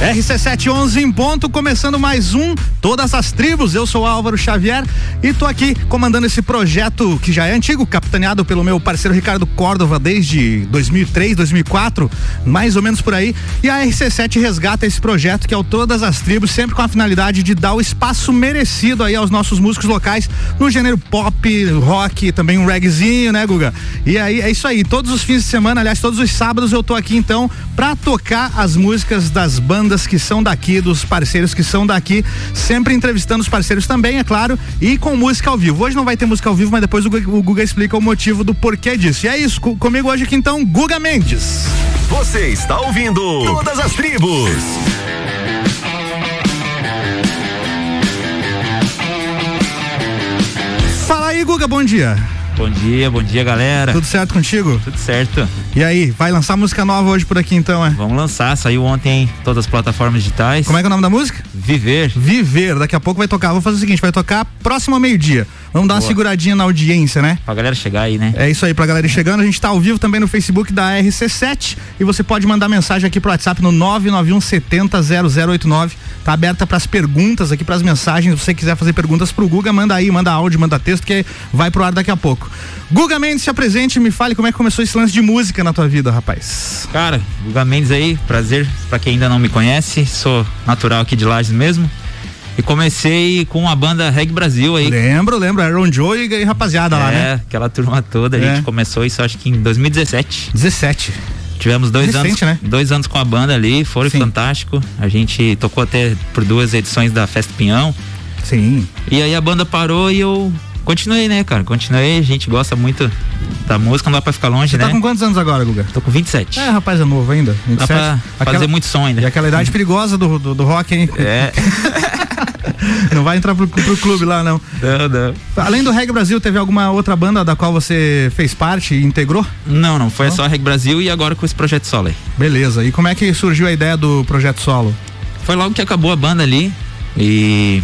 RC711 em ponto, começando mais um Todas as Tribos. Eu sou Álvaro Xavier e tô aqui comandando esse projeto que já é antigo, capitaneado pelo meu parceiro Ricardo Córdova desde 2003, 2004, mais ou menos por aí. E a RC7 resgata esse projeto que é o Todas as Tribos, sempre com a finalidade de dar o espaço merecido aí aos nossos músicos locais no gênero pop, rock, também um reggaezinho, né, Guga? E aí é isso aí. Todos os fins de semana, aliás, todos os sábados eu tô aqui então para tocar as músicas das bandas bandas que são daqui, dos parceiros que são daqui, sempre entrevistando os parceiros também, é claro, e com música ao vivo. Hoje não vai ter música ao vivo, mas depois o, o Guga explica o motivo do porquê disso. E é isso, comigo hoje aqui então, Guga Mendes. Você está ouvindo Todas as Tribos. Fala aí, Guga, bom dia. Bom dia, bom dia, galera. Tudo certo contigo? Tudo certo. E aí, vai lançar música nova hoje por aqui então, é? Vamos lançar, saiu ontem em todas as plataformas digitais. Como é que é o nome da música? Viver. Viver, daqui a pouco vai tocar. Vou fazer o seguinte, vai tocar próximo ao meio-dia. Vamos dar Boa. uma seguradinha na audiência, né? Pra galera chegar aí, né? É isso aí, pra galera ir chegando. A gente tá ao vivo também no Facebook da RC7 e você pode mandar mensagem aqui pro WhatsApp no 991 70 0089. Tá aberta pras perguntas aqui, pras mensagens. Se você quiser fazer perguntas pro Guga, manda aí, manda áudio, manda texto, que vai pro ar daqui a pouco. Guga Mendes, se apresente e me fale como é que começou esse lance de música na tua vida, rapaz. Cara, Guga Mendes aí, prazer pra quem ainda não me conhece. Sou natural aqui de Lages mesmo. E comecei com a banda Reg Brasil aí. Lembro, lembro, Aaron Joe e rapaziada é, lá, né? É, aquela turma toda. A é. gente começou isso acho que em 2017. 17. Tivemos dois Recente, anos, né? dois anos com a banda ali, foi Sim. fantástico. A gente tocou até por duas edições da Festa Pinhão. Sim. E aí a banda parou e eu continuei, né, cara? Continuei, a gente gosta muito da música, não dá pra ficar longe, Você tá né? tá com quantos anos agora, Guga? Tô com 27. É, rapaz, é novo ainda. 27. Dá pra aquela, fazer muito som ainda. E aquela idade perigosa do, do, do rock, hein? É. não vai entrar pro, pro clube lá, não. Não, não. Além do Reg Brasil, teve alguma outra banda da qual você fez parte e integrou? Não, não. Foi não? só a Reg Brasil e agora com esse projeto solo aí. Beleza. E como é que surgiu a ideia do projeto solo? Foi logo que acabou a banda ali. E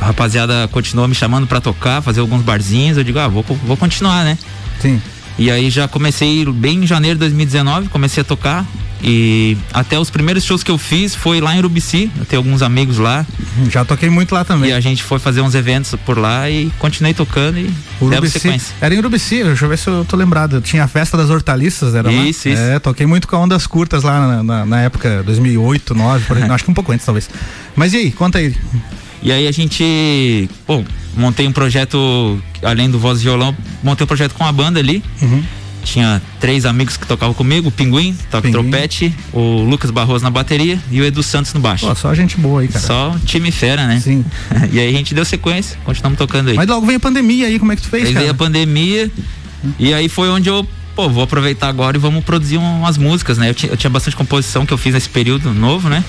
a rapaziada continuou me chamando para tocar, fazer alguns barzinhos. Eu digo, ah, vou, vou continuar, né? Sim. E aí já comecei bem em janeiro de 2019, comecei a tocar. E até os primeiros shows que eu fiz foi lá em Urubici, eu tenho alguns amigos lá. Já toquei muito lá também. E a gente foi fazer uns eventos por lá e continuei tocando e Urubici, sequência. Era em Urubici, deixa eu ver se eu tô lembrado. Tinha a festa das hortaliças, era isso, lá? Isso, É, toquei muito com ondas curtas lá na, na, na época, 2008, 2009, por aí, acho que um pouco antes talvez. Mas e aí, conta aí. E aí a gente, pô, montei um projeto, além do voz e violão, montei um projeto com a banda ali. Uhum. Tinha três amigos que tocavam comigo, o Pinguim, toca trompete, o Lucas Barroso na bateria e o Edu Santos no baixo. Pô, só gente boa aí, cara. Só time fera, né? Sim. e aí a gente deu sequência, continuamos tocando aí. Mas logo veio a pandemia aí, como é que tu fez, aí cara? veio a pandemia e aí foi onde eu pô, vou aproveitar agora e vamos produzir umas músicas, né? Eu, eu, tinha bastante composição que eu fiz nesse período novo, né?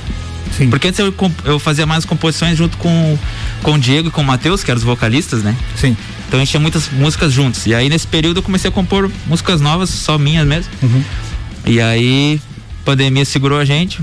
Sim. Porque antes eu, eu fazia mais composições junto com, com o Diego e com o Matheus, que eram os vocalistas, né? Sim. Então a gente tinha muitas músicas juntos. E aí nesse período eu comecei a compor músicas novas, só minhas mesmo. Uhum. E aí, pandemia segurou a gente.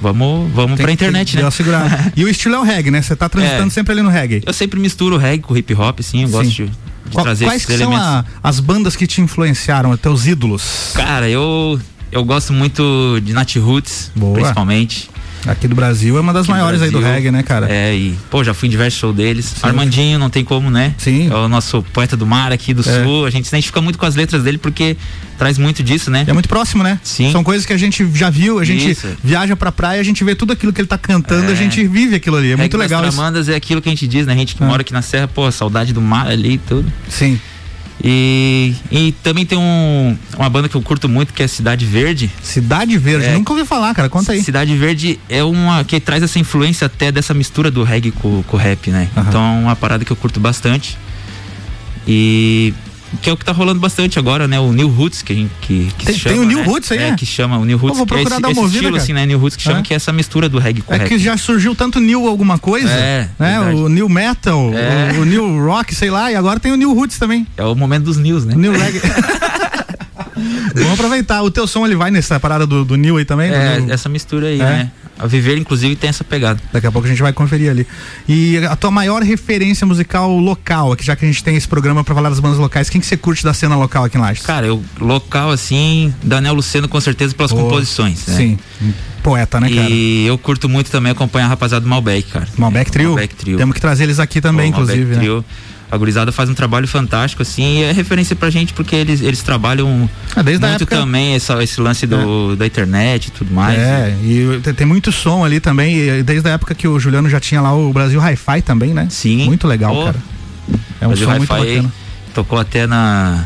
Vamos, vamos Tem pra internet, né? Segurar. e o estilo é o reggae, né? Você tá transitando é. sempre ali no reggae. Eu sempre misturo o reggae com o hip hop, sim. Eu sim. gosto de, de Qual, trazer quais esses elementos. Quais são a, as bandas que te influenciaram, teus ídolos? Cara, eu, eu gosto muito de Nat Roots, Boa. principalmente. Aqui do Brasil é uma das Aqui maiores aí do reggae, né, cara? É, e, pô, já fui em diversos shows deles. Sim. Armandinho, não tem como, né? Sim. É o nosso poeta do mar aqui do é. sul. A gente se identifica muito com as letras dele porque traz muito disso, né? É muito próximo, né? Sim. São coisas que a gente já viu, a gente isso. viaja pra praia, a gente vê tudo aquilo que ele tá cantando, é. a gente vive aquilo ali. É muito legal. As Tramandas é aquilo que a gente diz, né? A gente que é. mora aqui na serra, pô, saudade do mar ali e tudo. Sim. E, e também tem um, uma banda que eu curto muito que é Cidade Verde. Cidade Verde, é, nunca ouvi falar, cara. Conta aí. Cidade Verde é uma que traz essa influência até dessa mistura do reggae com, com o rap, né? Uhum. Então é uma parada que eu curto bastante. E que é o que tá rolando bastante agora, né? O New Roots, que, a gente, que, que tem, chama, tem o New né? Roots aí, é, é? que chama o New Roots. vou procurar é esse, dar uma ouvida, estilo, cara. assim, né? New Roots, que chama é. que é essa mistura do reggae com É que já surgiu tanto New alguma coisa, é, né? Verdade. O New Metal, É. o, o New Rock, sei lá, e agora tem o New Roots também. É o momento dos news, né? New Reggae. Vamos aproveitar. O teu som ele vai nessa parada do, do New aí também? É, New... essa mistura aí, É. né? A viver, inclusive, tem essa pegada. Daqui a pouco a gente vai conferir ali. E a tua maior referência musical local, aqui, já que a gente tem esse programa para falar das bandas locais, quem que você curte da cena local aqui em Lages? Cara, eu local assim, Daniel Luceno com certeza pelas oh, composições, né? Sim. Poeta, né, cara? E eu curto muito também acompanhar a rapaziada do Malbec, cara. Malbec Trio? Malbec Trio. Temos que trazer eles aqui também, Pô, inclusive. Malbec né? Trio. A gurizada faz um trabalho fantástico, assim, e é referência pra gente porque eles, eles trabalham ah, muito época... também essa, esse lance do, é. da internet e tudo mais. É, né? e tem, muito som ali também, desde a época que o Juliano já tinha lá o Brasil Hi-Fi também, né? Sim. Muito legal, Pô, cara. É um Brasil som muito bacana. Tocou até na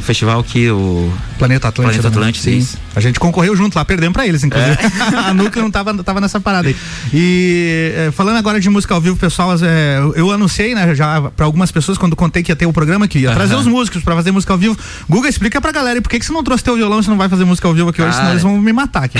festival que o Planeta Atlântico. Planeta Atlântico, sim. A gente concorreu junto lá, perdemos pra eles, inclusive. É. a Núcleo não tava, tava nessa parada aí. E é, falando agora de música ao vivo, pessoal, é, eu, anunciei, né, já pra algumas pessoas quando contei que ia ter o programa, que ia trazer os músicos pra fazer música ao vivo. Guga, explica pra galera, por que, que você não trouxe teu violão, você não vai fazer música ao vivo aqui Cara, hoje, senão eles vão me matar aqui,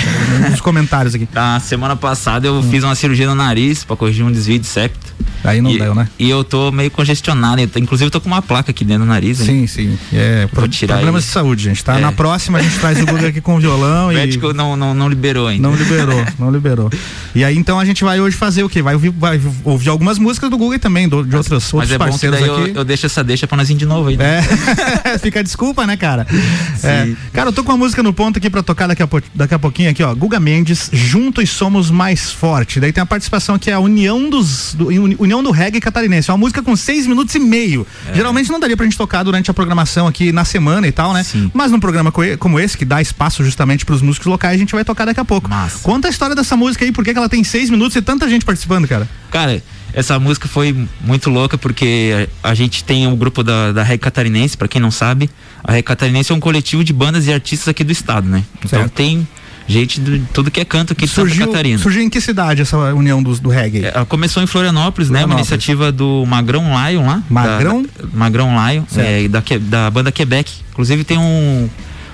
nos comentários aqui. Na semana passada eu hum. fiz uma cirurgia no nariz pra corrigir um desvio de septo. Aí não e, deu, né? E eu tô meio congestionado, inclusive eu tô com uma placa aqui dentro do nariz. Sim, hein? sim. É, Vou tirar problemas de saúde, gente, tá? É. Na próxima a gente traz o Guga aqui com o violão o e... médico não, não, não liberou ainda. Não liberou, não liberou. E aí então a gente vai hoje fazer o quê? Vai ouvir, vai ouvir algumas músicas do Guga também, do, de outras, mas outros é parceiros aqui. Eu, eu, deixo essa deixa pra nós ir de novo aí. Né? É, fica a desculpa, né, cara? É. Cara, eu tô com uma música no ponto aqui pra tocar daqui a, daqui a pouquinho aqui, ó. Guga Mendes, Juntos Somos Mais Forte. Daí tem a participação aqui, a União dos, do, União do Reggae Catarinense. É uma música com seis minutos e meio. É. Geralmente não daria pra gente tocar durante a programação aqui na semana e tal, né? Sim. Mas num programa como esse, que dá espaço justamente pros músicos locais, a gente vai tocar daqui a pouco. Massa. Conta a história dessa música aí, por que ela tem seis minutos e tanta gente participando, cara? Cara, essa música foi muito louca porque a, a gente tem o um grupo da, da Reg Catarinense, para quem não sabe, a Reg Catarinense é um coletivo de bandas e artistas aqui do estado, né? Então certo. tem gente de tudo que é canto aqui surgiu, de Santa Catarina. Surgiu em que cidade essa união dos, do reggae? É, começou em Florianópolis, Florianópolis, né? Uma iniciativa do Magrão Lion lá. Magrão? Da, Magrão Lion, é, da, da banda Quebec. Inclusive tem um.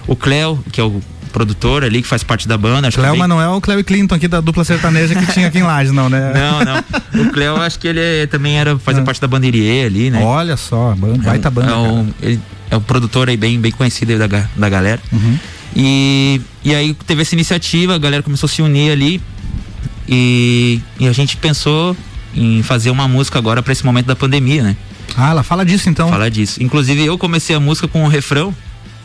O Cleo, que é o produtor ali que faz parte da banda. Cléo bem... Manuel o Cléo Clinton aqui da dupla sertaneja que tinha aqui em Lages, não, né? Não, não. O Cléo acho que ele é, também era fazia ah. parte da banda Irie ali, né? Olha só, banda, baita banda. É um, ele é um produtor aí bem, bem conhecido da, da galera. Uhum. E, e aí teve essa iniciativa, a galera começou a se unir ali e, e a gente pensou em fazer uma música agora para esse momento da pandemia, né? Ah, ela fala disso então? Fala disso. Inclusive eu comecei a música com um refrão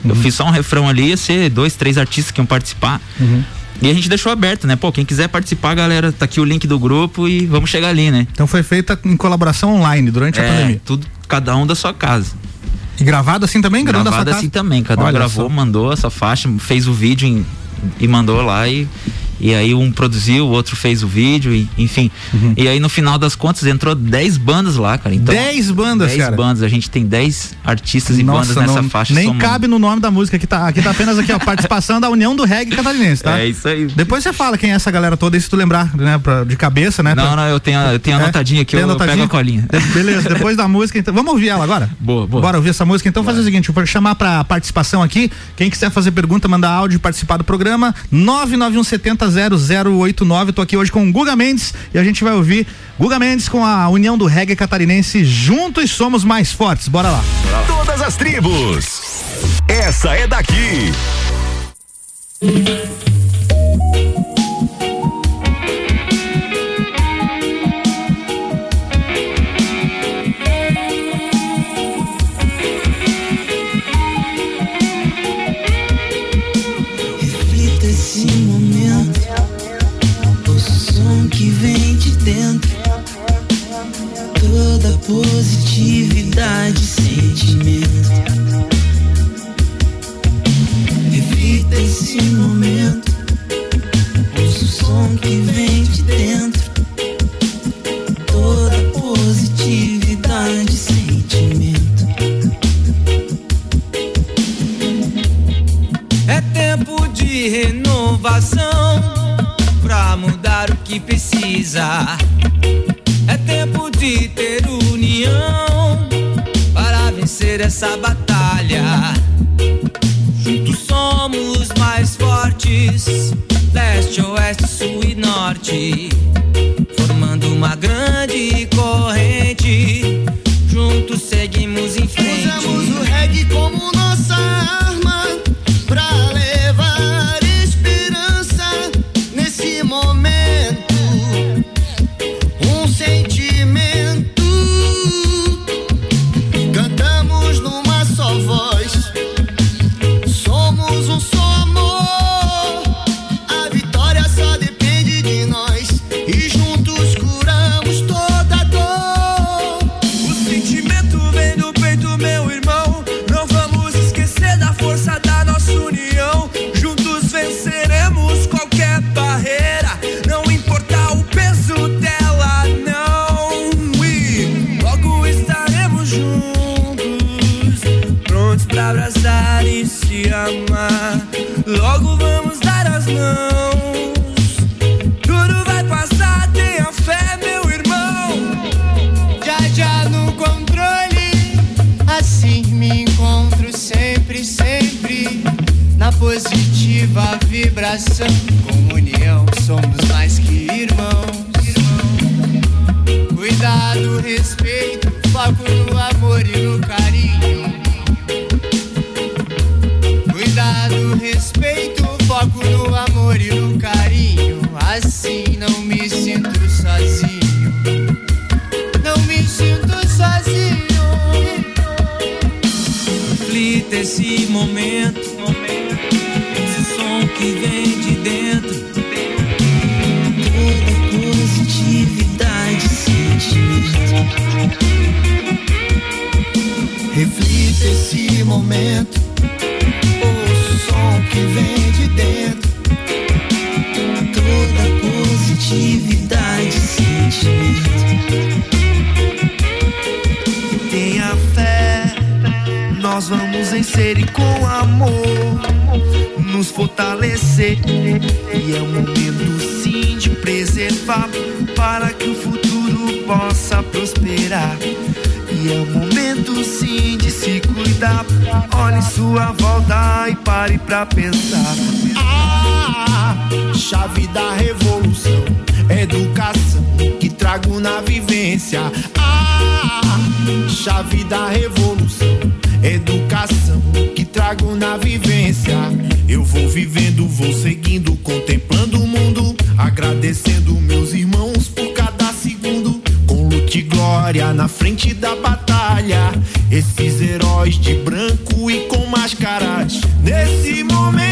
Uhum. Eu fiz só um refrão ali, ia ser dois, três artistas que iam participar. Uhum. E a gente deixou aberto, né? Pô, quem quiser participar, galera, tá aqui o link do grupo e vamos chegar ali, né? Então foi feita em colaboração online durante é, a pandemia. Tudo, cada um da sua casa. E gravado assim também? Gravado assim também, cada Olha um gravou, só. mandou essa faixa, fez o vídeo em, e mandou lá e e aí um produziu, o outro fez o vídeo, e, enfim. Uhum. E aí no final das contas entrou 10 bandas lá, cara. Então, 10 bandas, 10 cara. bandas. A gente tem 10 artistas e Nossa, bandas nessa não, faixa. Nem somando. cabe no nome da música. Aqui tá, aqui tá apenas aqui, ó, participação da União do Reggae Catarinense, tá? É isso aí. Depois você fala quem é essa galera toda, e se tu lembrar, né, pra, de cabeça, né? Não, pra... não, eu tenho, eu tenho é, anotadinha aqui, eu, anotadinha? eu pego a colinha. Beleza, depois da música, então. Vamos ouvir ela agora? Boa, boa. Bora ouvir essa música. Então fazer o seguinte, vou chamar pra participação aqui. Quem quiser fazer pergunta, mandar áudio e participar do programa, 99170 008 89. Tô aqui hoje com o Guga Mendes e a gente vai ouvir Guga Mendes com a União do Reggae Catarinense. Juntos somos mais fortes. Bora lá. Todas as tribos. Essa é daqui. Positividade, sentimento. Reflita esse momento, ouça o som que vem de dentro. Toda positividade, sentimento. É tempo de renovação pra mudar o que precisa. É tempo de ter união para vencer essa batalha. Juntos somos mais fortes, leste, oeste, sul e norte, formando uma grande corrente. Juntos seguimos em amor e no carinho. Assim não me sinto sozinho. Não me sinto sozinho. Reflita esse momento, esse som que vem de dentro. Toda positividade, sentimento. Reflita esse momento. Nós vamos vencer e com amor nos fortalecer. E é o momento sim de preservar para que o futuro possa prosperar. E é o momento sim de se cuidar. Olhe sua volta e pare pra pensar. Ah, chave da revolução, educação que trago na vivência. Ah, chave da revolução, educação que trago na vivência. Eu vou vivendo, vou seguindo, contemplando o mundo, agradecendo meus irmãos por cada segundo. Com luta e glória na frente da batalha, esses heróis de branco e com máscaras. Nesse momento,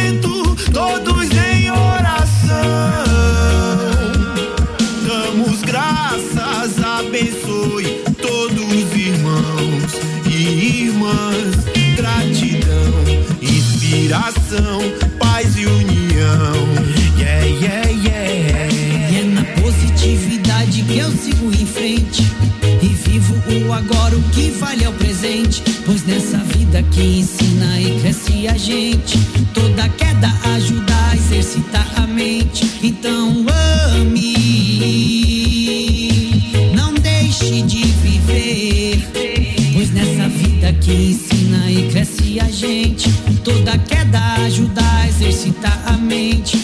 vale é o presente. Pois nessa vida que ensina e cresce a gente, toda queda ajuda a exercitar a mente. Então ame, não deixe de viver. Pois nessa vida que ensina e cresce a gente, toda queda ajuda a exercitar a mente.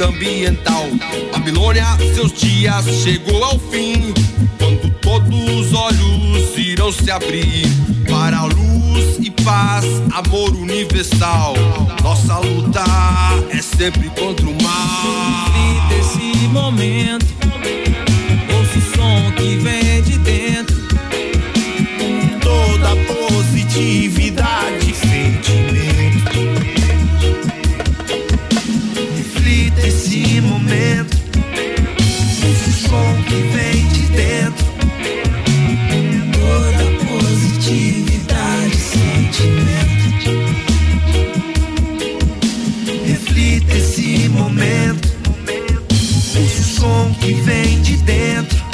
Vida ambiental. Babilônia, seus dias chegou ao fim. Quando todos os olhos irão se abrir para a luz e paz, amor universal. Nossa luta é sempre contra o mal. Esse momento. Ouça o som que vem dentro.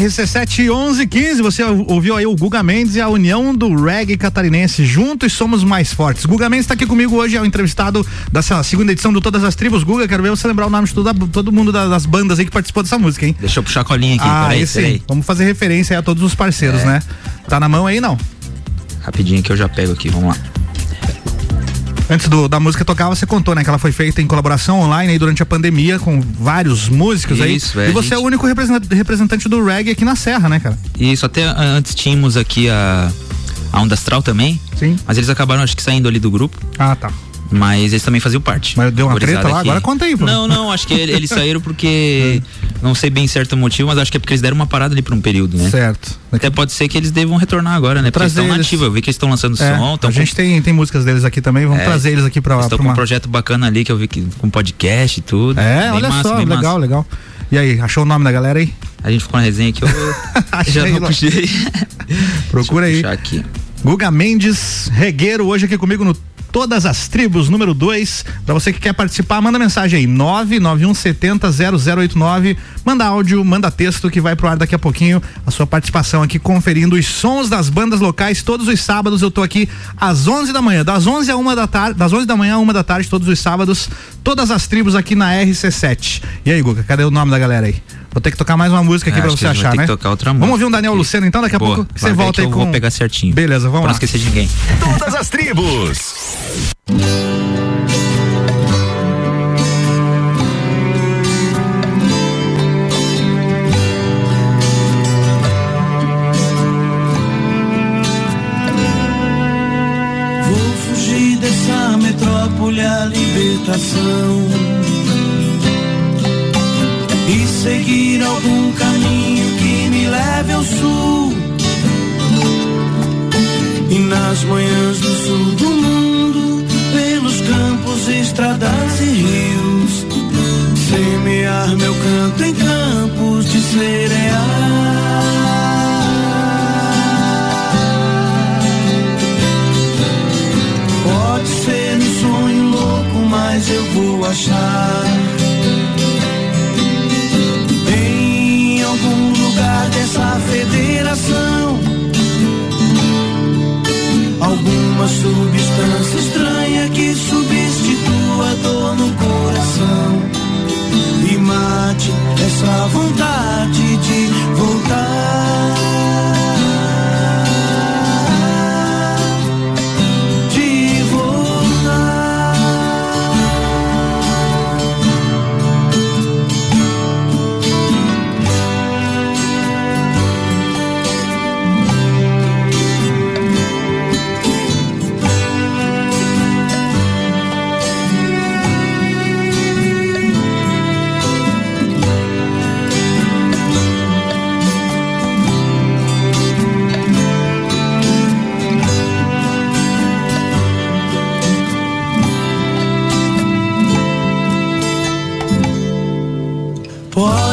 RC7 1115, você ouviu aí o Guga Mendes e a união do reggae catarinense. Juntos somos mais fortes. Guga Mendes está aqui comigo hoje, é o entrevistado dessa segunda edição do Todas as Tribos. Guga, quero ver você lembrar o nome de todo, todo mundo da- das bandas aí que participou dessa música, hein? Deixa eu puxar a colinha aqui, ah, peraí, peraí. aí. Vamos fazer referência aí a todos os parceiros, É. né? Tá na mão aí, não? Rapidinho que eu já pego aqui, vamos lá. Antes do- da música tocar, você contou, né? Que ela foi feita em colaboração online aí durante a pandemia com vários músicos aí. Isso, é, E você a é o gente- único representante, do reggae aqui na Serra, né, cara? Isso, até antes tínhamos aqui a, a Onda Astral também, Sim. mas eles acabaram, acho que, saindo ali do grupo. Ah, tá. Mas eles também faziam parte. Mas deu uma treta lá? Agora conta aí, pô. Não, não, acho que ele- eles saíram porque Não sei bem certo o motivo, mas acho que é porque eles deram uma parada ali por um período, né? Certo. Até pode ser que eles devam retornar agora, né? Porque eles estão nativos. Eu vi que eles estão lançando É, som. Tão a gente tem, tem músicas deles aqui também, vamos É, trazer eles aqui pra, Estão pra com um uma... projeto bacana ali que eu vi que com podcast e tudo. É, Bem olha massa, só, legal, massa. legal. E aí, achou o nome da galera aí? A gente ficou na resenha aqui, eu já não lá. puxei. Procura aí. Aqui. Guga Mendes, regueiro, hoje aqui comigo no Todas as Tribos, número 2. Pra você que quer participar, manda mensagem aí, 991700089. Manda áudio, manda texto que vai pro ar daqui a pouquinho. A sua participação aqui conferindo os sons das bandas locais. Todos os sábados eu tô aqui às 11 da manhã, das 11 a 1 da tarde, das 11 da manhã a 1 da tarde, todos os sábados. Todas as tribos aqui na RC7. E aí, Guga, cadê o nome da galera aí? Vou ter que tocar mais uma música aqui É, pra você achar, né? que tocar outra Vamos ouvir um Daniel Luceno então, daqui a Boa, pouco você volta aí eu com. vou pegar certinho. Beleza, vamos Pra não lá. esquecer de ninguém. Todas as tribos. Vou fugir dessa metrópole a libertação e seguir algum caminho que me leve ao sul. E nas manhãs do sul do mundo, pelos campos, estradas e rios, semear meu canto em campos de cereal. Pode ser um sonho louco, mas eu vou achar. Alguma substância estranha que substitua a dor no coração e mate essa vontade de voltar.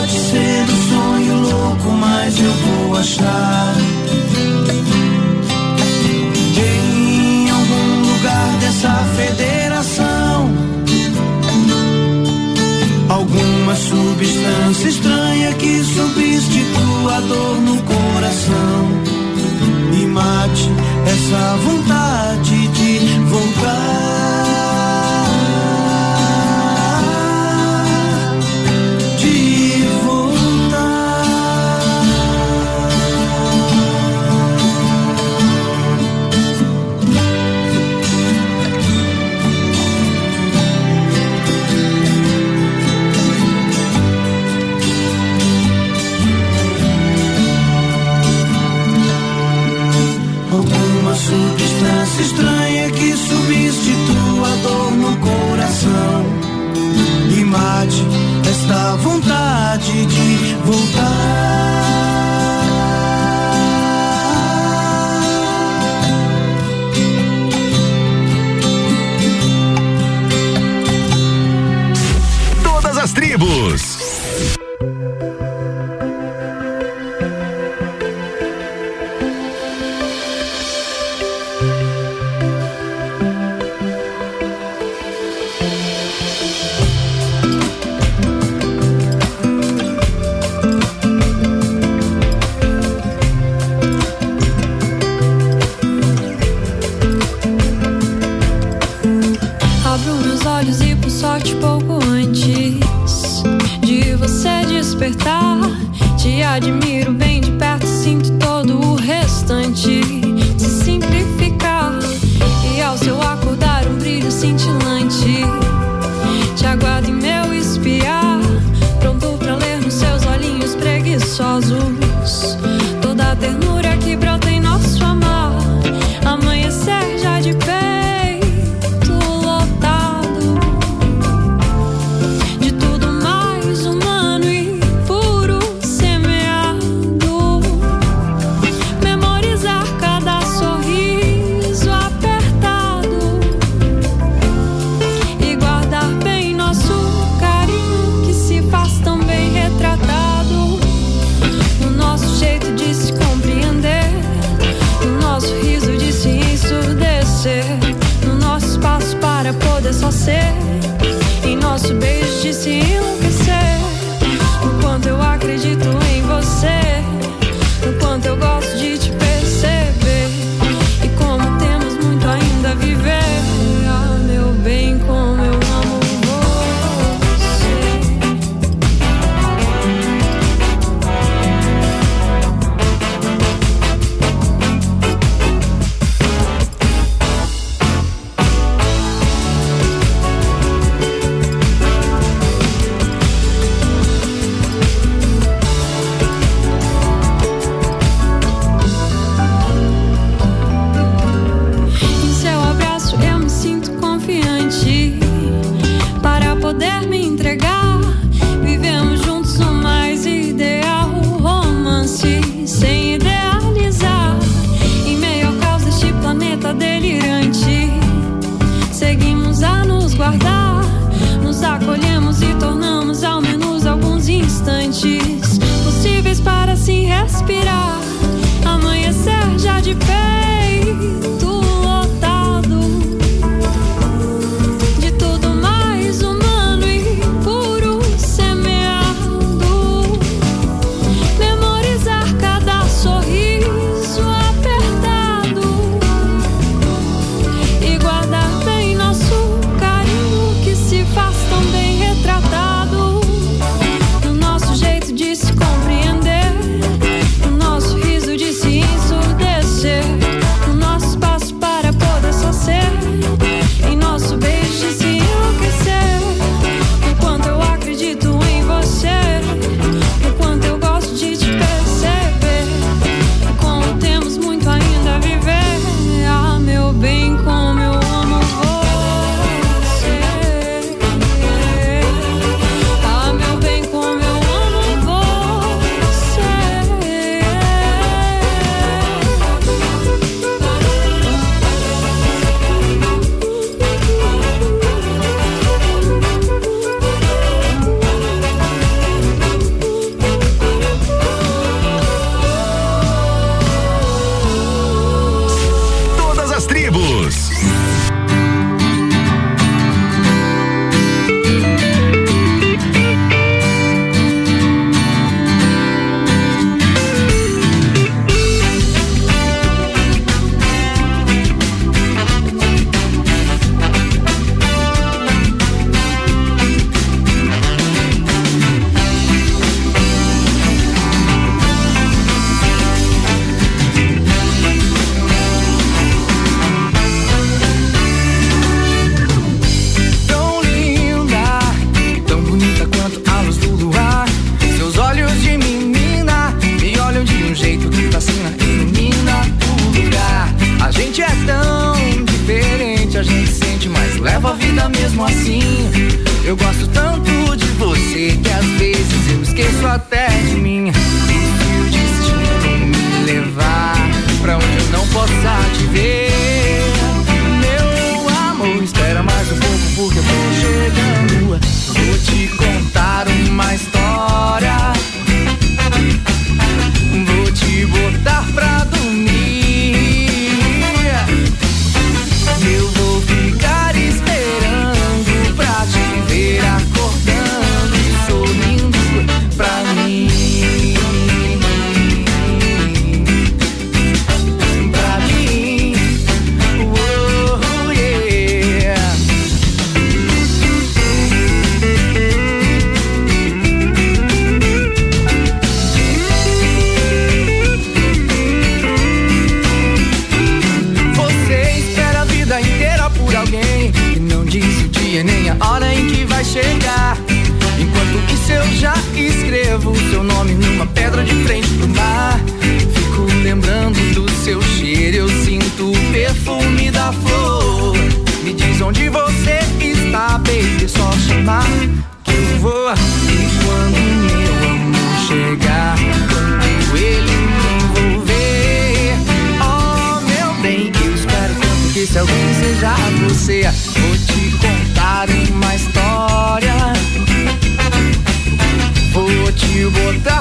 Pode ser um sonho louco, mas eu vou achar. Em algum lugar dessa federação, alguma substância estranha que substitua a dor no coração e mate essa vontade te botar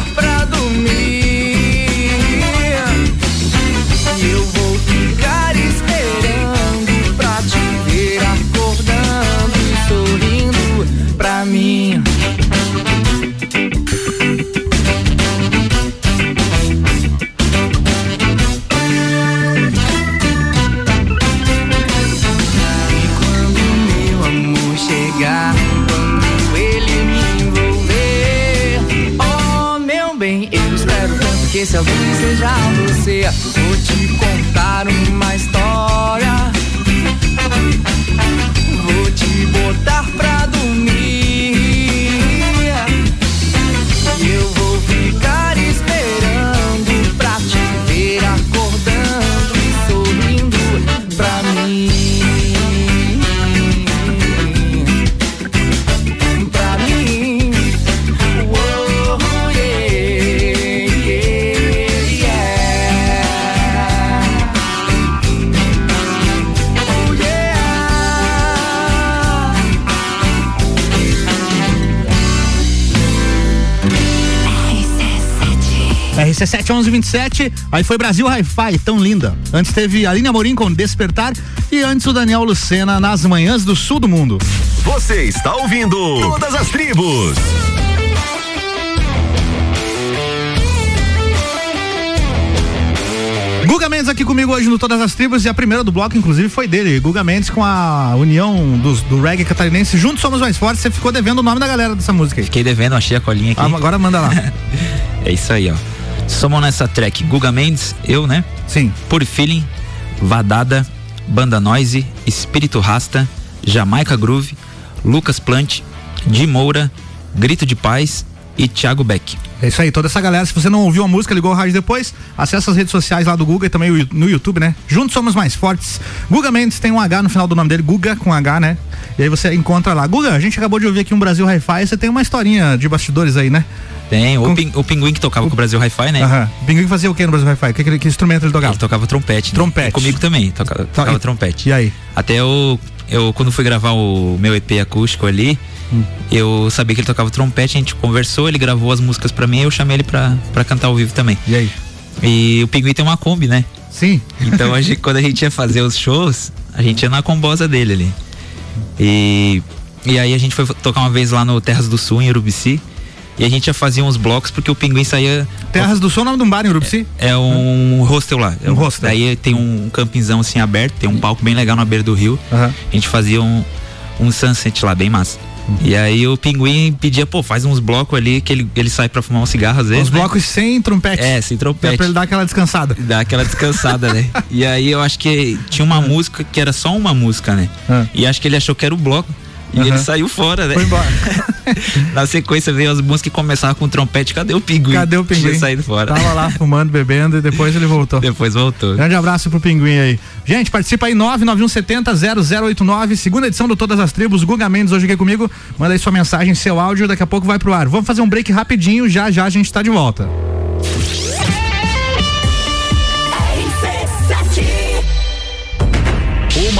RC7 1127, aí foi Brasil Hi-Fi, tão linda. Antes teve Aline Amorim com Despertar e antes o Daniel Lucena nas manhãs do sul do mundo. Você está ouvindo Todas as Tribos. Guga Mendes aqui comigo hoje no Todas as Tribos e a primeira do bloco, inclusive, foi dele. Guga Mendes com a união dos, do reggae catarinense. Juntos somos mais fortes. Você ficou devendo o nome da galera dessa música aí. Fiquei devendo, achei a colinha aqui. Ah, agora manda lá. é isso aí, ó. Somos nessa track Guga Mendes, eu, né? Sim. Por Feeling, Vadada, Banda Noise, Espírito Rasta, Jamaica Groove, Lucas Plant, Di Moura, Grito de Paz e Thiago Beck. É isso aí, toda essa galera. Se você não ouviu a música, ligou o rádio depois, acessa as redes sociais lá do Guga e também no YouTube, né? Juntos somos mais fortes. Guga Mendes tem um H no final do nome dele, Guga com H, né? E aí você encontra lá. Guga, a gente acabou de ouvir aqui um Brasil Hi-Fi, você tem uma historinha de bastidores aí, né? Tem, o, pin, o Pinguim que tocava o... com o Brasil Hi-Fi, né? Aham. O Pinguim fazia o que no Brasil Hi-Fi? Que, que, que, instrumento ele tocava? Ele tocava trompete. Né? Trompete. Comigo também, tocava, tocava e, trompete. E aí? Até eu, eu, quando fui gravar o meu EP acústico ali, Hum. Eu sabia que ele tocava trompete, a gente conversou, ele gravou as músicas para mim e eu chamei ele pra, pra cantar ao vivo também. E aí? E o Pinguim tem uma Kombi, né? Sim. Então a gente, quando a gente ia fazer os shows, a gente ia na combosa dele ali. E, e aí a gente foi tocar uma vez lá no Terras do Sul, em Urubici. E a gente já fazia uns blocos porque o pinguim saía. Terras do Sul é o nome de um bar em Urubici? É, é um hostel lá. É um hostel. Daí tem um campinzão assim aberto, tem um palco bem legal na beira do rio. Uhum. A gente fazia um, um sunset lá, bem massa. E aí o pinguim pedia, pô, faz uns blocos ali que ele, ele sai pra fumar um cigarro às vezes. Uns né? blocos sem trompete. É, sem trompete. É pra ele dar aquela descansada. Dar aquela descansada, né? E aí eu acho que tinha uma música que era só uma música, né? Ah. E acho que ele achou que era o bloco. E Uhum. ele saiu fora, né? Foi embora. Na sequência veio as músicas que começavam com trompete. Cadê o pinguim? Cadê o pinguim? Tinha saído fora. Tava lá fumando, bebendo e depois ele voltou. Depois voltou. Grande abraço pro Pinguim aí. Gente, participa aí 991700089, segunda edição do Todas as Tribos. Guga Mendes hoje aqui comigo. Manda aí sua mensagem, seu áudio, daqui a pouco vai pro ar. Vamos fazer um break rapidinho, já já a gente tá de volta.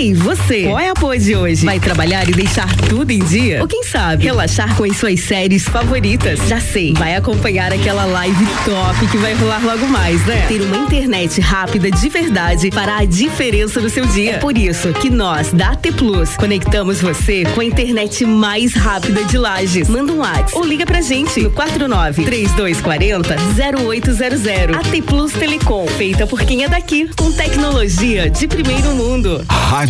Ei, você! Qual é a pose de hoje? Vai trabalhar e deixar tudo em dia? Ou quem sabe, relaxar com as suas séries favoritas? Já sei, vai acompanhar aquela live top que vai rolar logo mais, né? Ter uma internet rápida de verdade fará a diferença no seu dia. É por isso que nós, da AT Plus, conectamos você com a internet mais rápida de Lages. Manda um WhatsApp ou liga pra gente no 49 3240 0800. AT Plus Telecom, feita por quem é daqui, com tecnologia de primeiro mundo. Rádio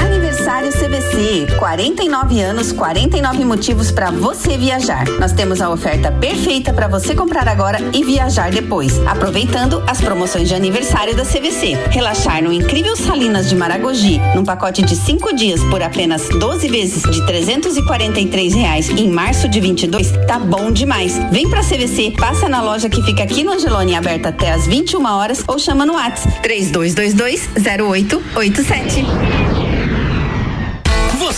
Aniversário CVC, 49 anos, 49 motivos para você viajar. Nós temos a oferta perfeita para você comprar agora e viajar depois, aproveitando as promoções de aniversário da CVC. Relaxar no incrível Salinas de Maragogi, num pacote de 5 dias por apenas 12 vezes de 343 reais em março de 22, tá bom demais. Vem pra CVC, passa na loja que fica aqui no Angelone, aberta até às 21 horas ou chama no WhatsApp 3222 0887.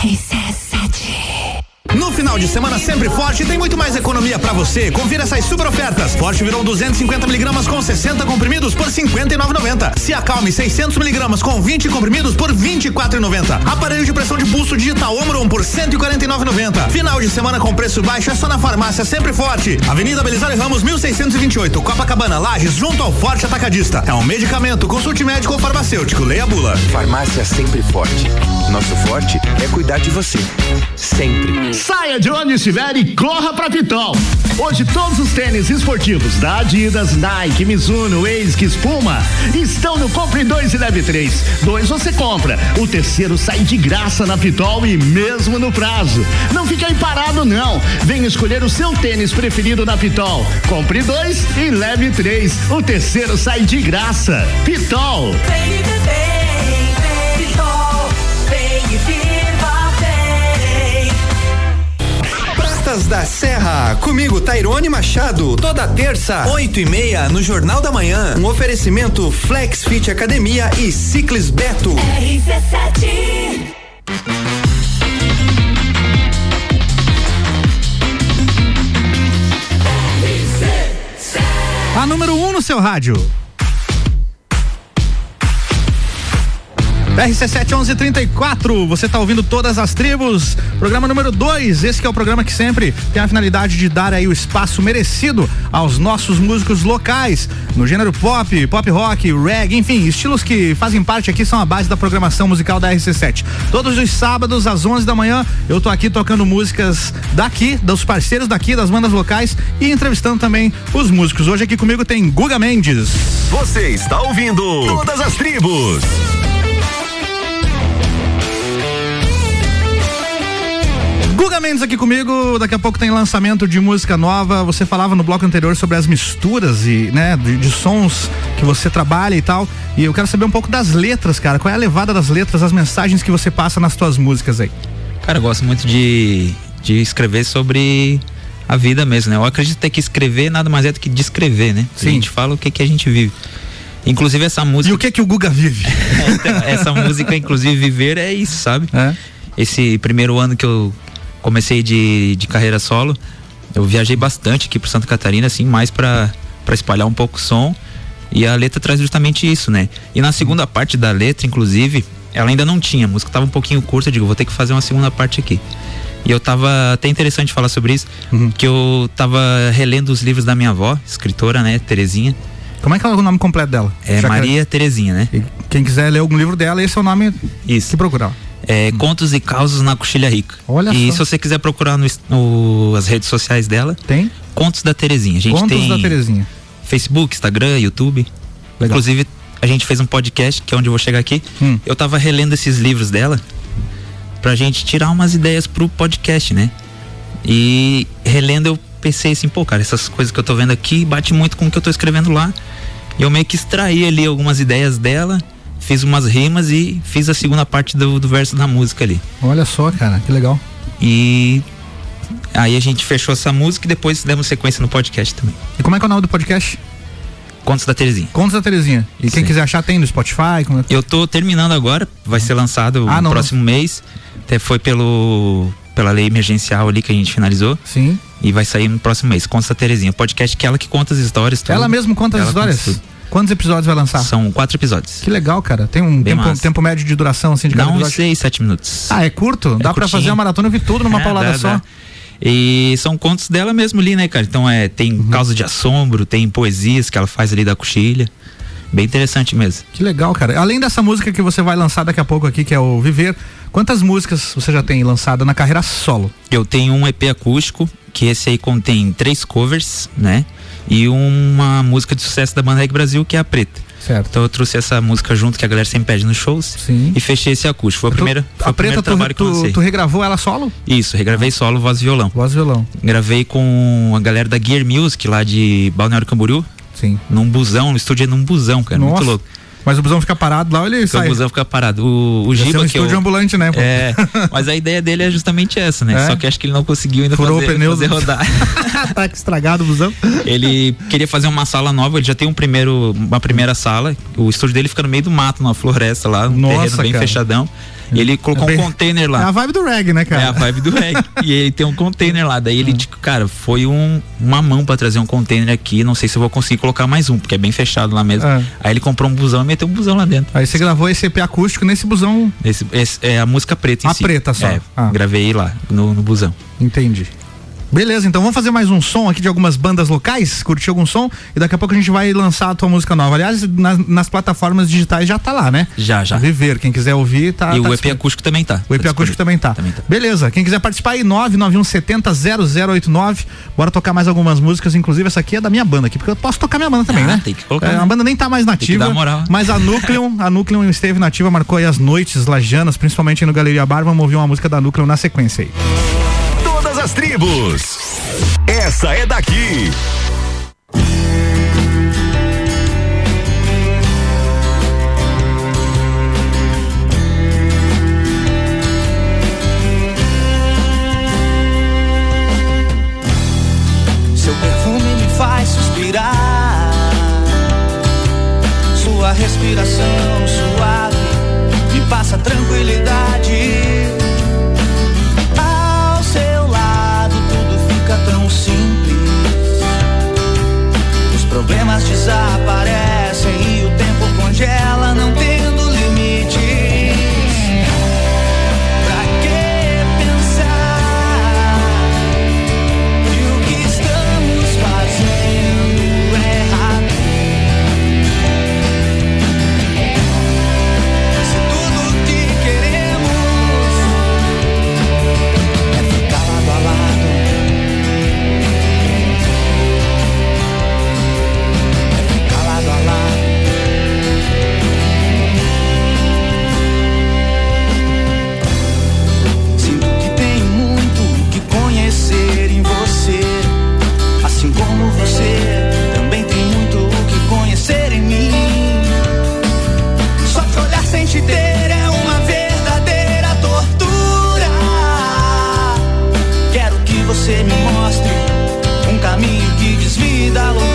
he said. No final de semana sempre forte tem muito mais economia para você. Confira essas super ofertas. Forte virou 250 miligramas com 60 comprimidos por 59,90. Se acalme 600 miligramas com 20 comprimidos por 24,90. Aparelho de pressão de pulso digital Omron por 149,90. Final de semana com preço baixo é só na farmácia sempre forte. Avenida Belisário Ramos 1628, Copacabana, Lages, junto ao Forte Atacadista. É um medicamento. Consulte médico ou farmacêutico. Leia a bula. Farmácia sempre forte. Nosso forte é cuidar de você. Sempre. Saia de onde estiver e corra pra Pitol. Hoje todos os tênis esportivos da Adidas, Nike, Mizuno, ASICS, Puma estão no Compre 2 e Leve 3. Dois você compra, o terceiro sai de graça na Pitol e mesmo no prazo. Não fique aí parado não. Venha escolher o seu tênis preferido na Pitol. Compre dois e leve três. O terceiro sai de graça. Pitol. Vem Pratas da Serra, comigo Tairone Machado, toda terça, oito e meia, no Jornal da Manhã. Um oferecimento Flex Fit Academia e Ciclis Beto. RC7. A número 1 um no seu rádio. RC7 1134, você está ouvindo todas as tribos, programa número 2. Esse é o programa que sempre tem a finalidade de dar aí o espaço merecido aos nossos músicos locais, no gênero pop, pop rock, reggae, enfim, estilos que fazem parte aqui são a base da programação musical da RC7. Todos os sábados às 11 da manhã, eu tô aqui tocando músicas daqui, dos parceiros daqui, das bandas locais e entrevistando também os músicos. Hoje aqui comigo tem Guga Mendes. Você está ouvindo Todas as Tribos. Guga Mendes aqui comigo, daqui a pouco tem lançamento de música nova. Você falava no bloco anterior sobre as misturas e, né, de, de sons que você trabalha e tal. E eu quero saber um pouco das letras, cara. Qual é a levada das letras, as mensagens que você passa nas tuas músicas aí? Cara, eu gosto muito de, de escrever sobre a vida mesmo, né? Eu acredito até que escrever nada mais é do que descrever, né? Sim. A gente fala o que, que a gente vive. Inclusive essa música. E o que que o Guga vive? Então, essa música, inclusive, viver é isso, sabe? É. Esse primeiro ano que eu comecei de, de carreira solo, eu viajei bastante aqui pro Santa Catarina, assim, mais pra, pra espalhar um pouco o som. E a letra traz justamente isso, né? E na segunda parte da letra, inclusive, ela ainda não tinha, a música tava um pouquinho curta, eu digo, vou ter que fazer uma segunda parte aqui. E eu tava até interessante falar sobre isso, que eu tava relendo os livros da minha avó, escritora, né, Terezinha. Como é que é o nome completo dela? É Já que- Maria Terezinha, né? E quem quiser ler algum livro dela, esse é o nome Isso. que procurar. É, Contos e Causos na Coxilha Rica. Olha e só. se você quiser procurar no, no- as redes sociais dela, Tem? Contos da Terezinha. A gente Contos tem da Terezinha. Facebook, Instagram, YouTube. Legal. Inclusive, a gente fez um podcast, que é onde eu vou chegar aqui. Hum. Eu tava relendo esses livros dela pra gente tirar umas ideias pro podcast, né? E relendo eu pensei assim, pô, cara, essas coisas que eu tô vendo aqui bate muito com o que eu tô escrevendo lá. E eu meio que extraí ali algumas ideias dela, fiz umas rimas e fiz a segunda parte do, do verso da música ali. Olha só, cara, que legal. E aí a gente fechou essa música e depois demos sequência no podcast também. E como é que é o nome do podcast? Contos da Terezinha. Contos da Terezinha. E quem Sim. quiser achar tem no Spotify. Como é que- Eu tô terminando agora, vai ser lançado Ah, no não. próximo mês. Até foi pelo pela lei emergencial ali que a gente finalizou Sim. e vai sair no próximo mês. Conta da Terezinha, podcast que ela que conta as histórias. tudo. Ela mesmo conta as Ela histórias? tudo. Quantos episódios vai lançar? São quatro episódios. Que legal, cara. Tem um tempo, tempo médio de duração assim de Dá cada uns episódio? seis, sete minutos. Ah, é curto? Dá pra curtinho. fazer uma maratona e ouvir tudo numa É, paulada dá, só. dá. E são contos dela mesmo ali, né, cara? Então é, tem Uhum. causa de assombro, tem poesias que ela faz ali da coxilha. Bem interessante mesmo. Que legal, cara. Além dessa música que você vai lançar daqui a pouco aqui, que é o Viver, quantas músicas você já tem lançada na carreira solo? Eu tenho um EP acústico, que esse aí contém três covers, né? E uma música de sucesso da banda Reggae Brasil, que é a Preta. Certo. Então eu trouxe essa música junto que a galera sempre pede nos shows. Sim. E fechei esse acústico. Foi a primeira, foi a o preta, tu, trabalho que eu tu, lancei. tu regravou ela solo? Isso, regravei solo, voz e violão. Voz e violão. Gravei com a galera da Gear Music lá de Balneário Camboriú. Sim. Num busão, no estúdio é num busão, cara. Muito Nossa. louco. Mas o busão fica parado lá, ele Então sai. o busão fica parado. O, o Giba um que eu, estúdio ambulante, né? pô? É, mas a ideia dele é justamente essa, né? É? Só que acho que ele não conseguiu ainda Furou o fazer, pneu fazer do- rodar. tá estragado o busão. Ele queria fazer uma sala nova, ele já tem um primeiro, uma primeira sala. O estúdio dele fica no meio do mato, numa floresta lá, um Nossa, terreno bem cara. fechadão. Ele colocou É bem- um container É a lá. vibe do reggae, né, cara? É a vibe do reggae. e ele tem um container lá. Daí Hum. ele, tipo, cara, foi um, uma mão pra trazer um container aqui. Não sei se eu vou conseguir colocar mais um, porque é bem fechado lá mesmo. É. Aí ele comprou um busão e meteu um busão lá dentro. Aí você gravou esse EP acústico nesse busão. Esse, esse é a música preta em A si. preta só. É, Ah. Gravei lá, no, no busão. Entendi. Beleza, então vamos fazer mais um som aqui de algumas bandas locais. Curtiu algum som? E daqui a pouco a gente vai lançar a tua música nova. Aliás, nas, nas plataformas digitais já tá lá, né? Já, já. Viver, quem quiser ouvir, tá. e tá o EP acústico também tá. O EP Tá acústico também tá. Também tá. Beleza, quem quiser participar aí, 991700089. Bora tocar mais algumas músicas, inclusive essa aqui é da minha banda aqui, porque eu posso tocar minha banda também, Ah, né? tem que colocar, É, né? a banda nem tá mais nativa. moral. Mas a Núcleo, a Núcleo esteve nativa, marcou aí as noites lajanas, principalmente aí no Galeria Bar. Vamos ouvir uma música da Núcleo na sequência aí. As tribos. Essa é daqui. Seu perfume me faz suspirar. Sua respiração suave me passa tranquilidade. Problemas desaparecem e o tempo congela, você me mostre um caminho que desvie da loucura.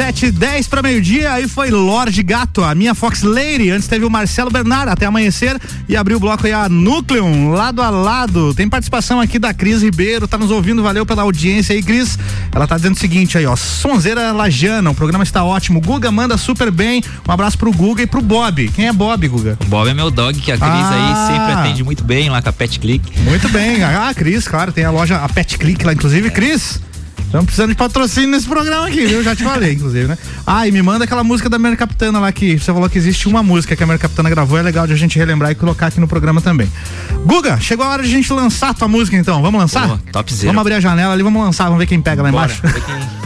RC7, 10 para meio-dia, aí foi Lorde Gato, a minha Fox Lady. Antes teve o Marcelo Bernard até amanhecer e abriu o bloco aí a Núcleum, lado a lado. Tem participação aqui da Cris Ribeiro, tá nos ouvindo, valeu pela audiência aí, Cris. Ela tá dizendo o seguinte aí, ó, Sonzeira Lajana, o programa está ótimo. Guga manda super bem. Um abraço pro Guga e pro Bob. Quem é Bob, Guga? O Bob é meu dog, que a Cris Ah. aí sempre atende muito bem lá com a Pet Click. Muito bem. Ah, Cris, claro, tem a loja, a Pet Click lá, inclusive. Cris, estamos precisando de patrocínio nesse programa aqui, viu? Já te falei, inclusive, né? Ah, e me manda aquela música da Mary Capitana lá que você falou que existe uma música que a Mary Capitana gravou, é legal de a gente relembrar e colocar aqui no programa também. Guga, chegou a hora de a gente lançar a tua música então. Vamos lançar? Pô, topzera. Vamos abrir a janela ali, vamos lançar, vamos ver quem pega lá Bora. embaixo.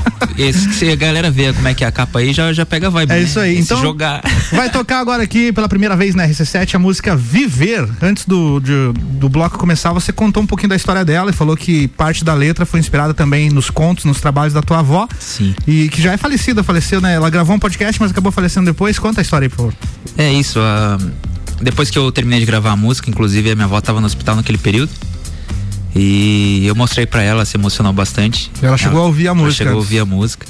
Esse, se a galera vê como é que é a capa aí, já, já pega a vibe. É né? isso aí. Esse Então, jogar. vai tocar agora aqui pela primeira vez na RC7 a música Viver. Antes do, de- do bloco começar, você contou um pouquinho da história dela e falou que parte da letra foi inspirada também nos contos, nos trabalhos da tua avó. Sim. E que já é falecida, faleceu, né? Ela gravou um podcast, mas acabou falecendo depois. Conta a história aí, por favor. É isso. ah, depois que eu terminei de gravar a música, inclusive a minha avó tava no hospital naquele período. E eu mostrei pra ela, se emocionou bastante. Ela chegou a ouvir a ela música Chegou a ouvir a música.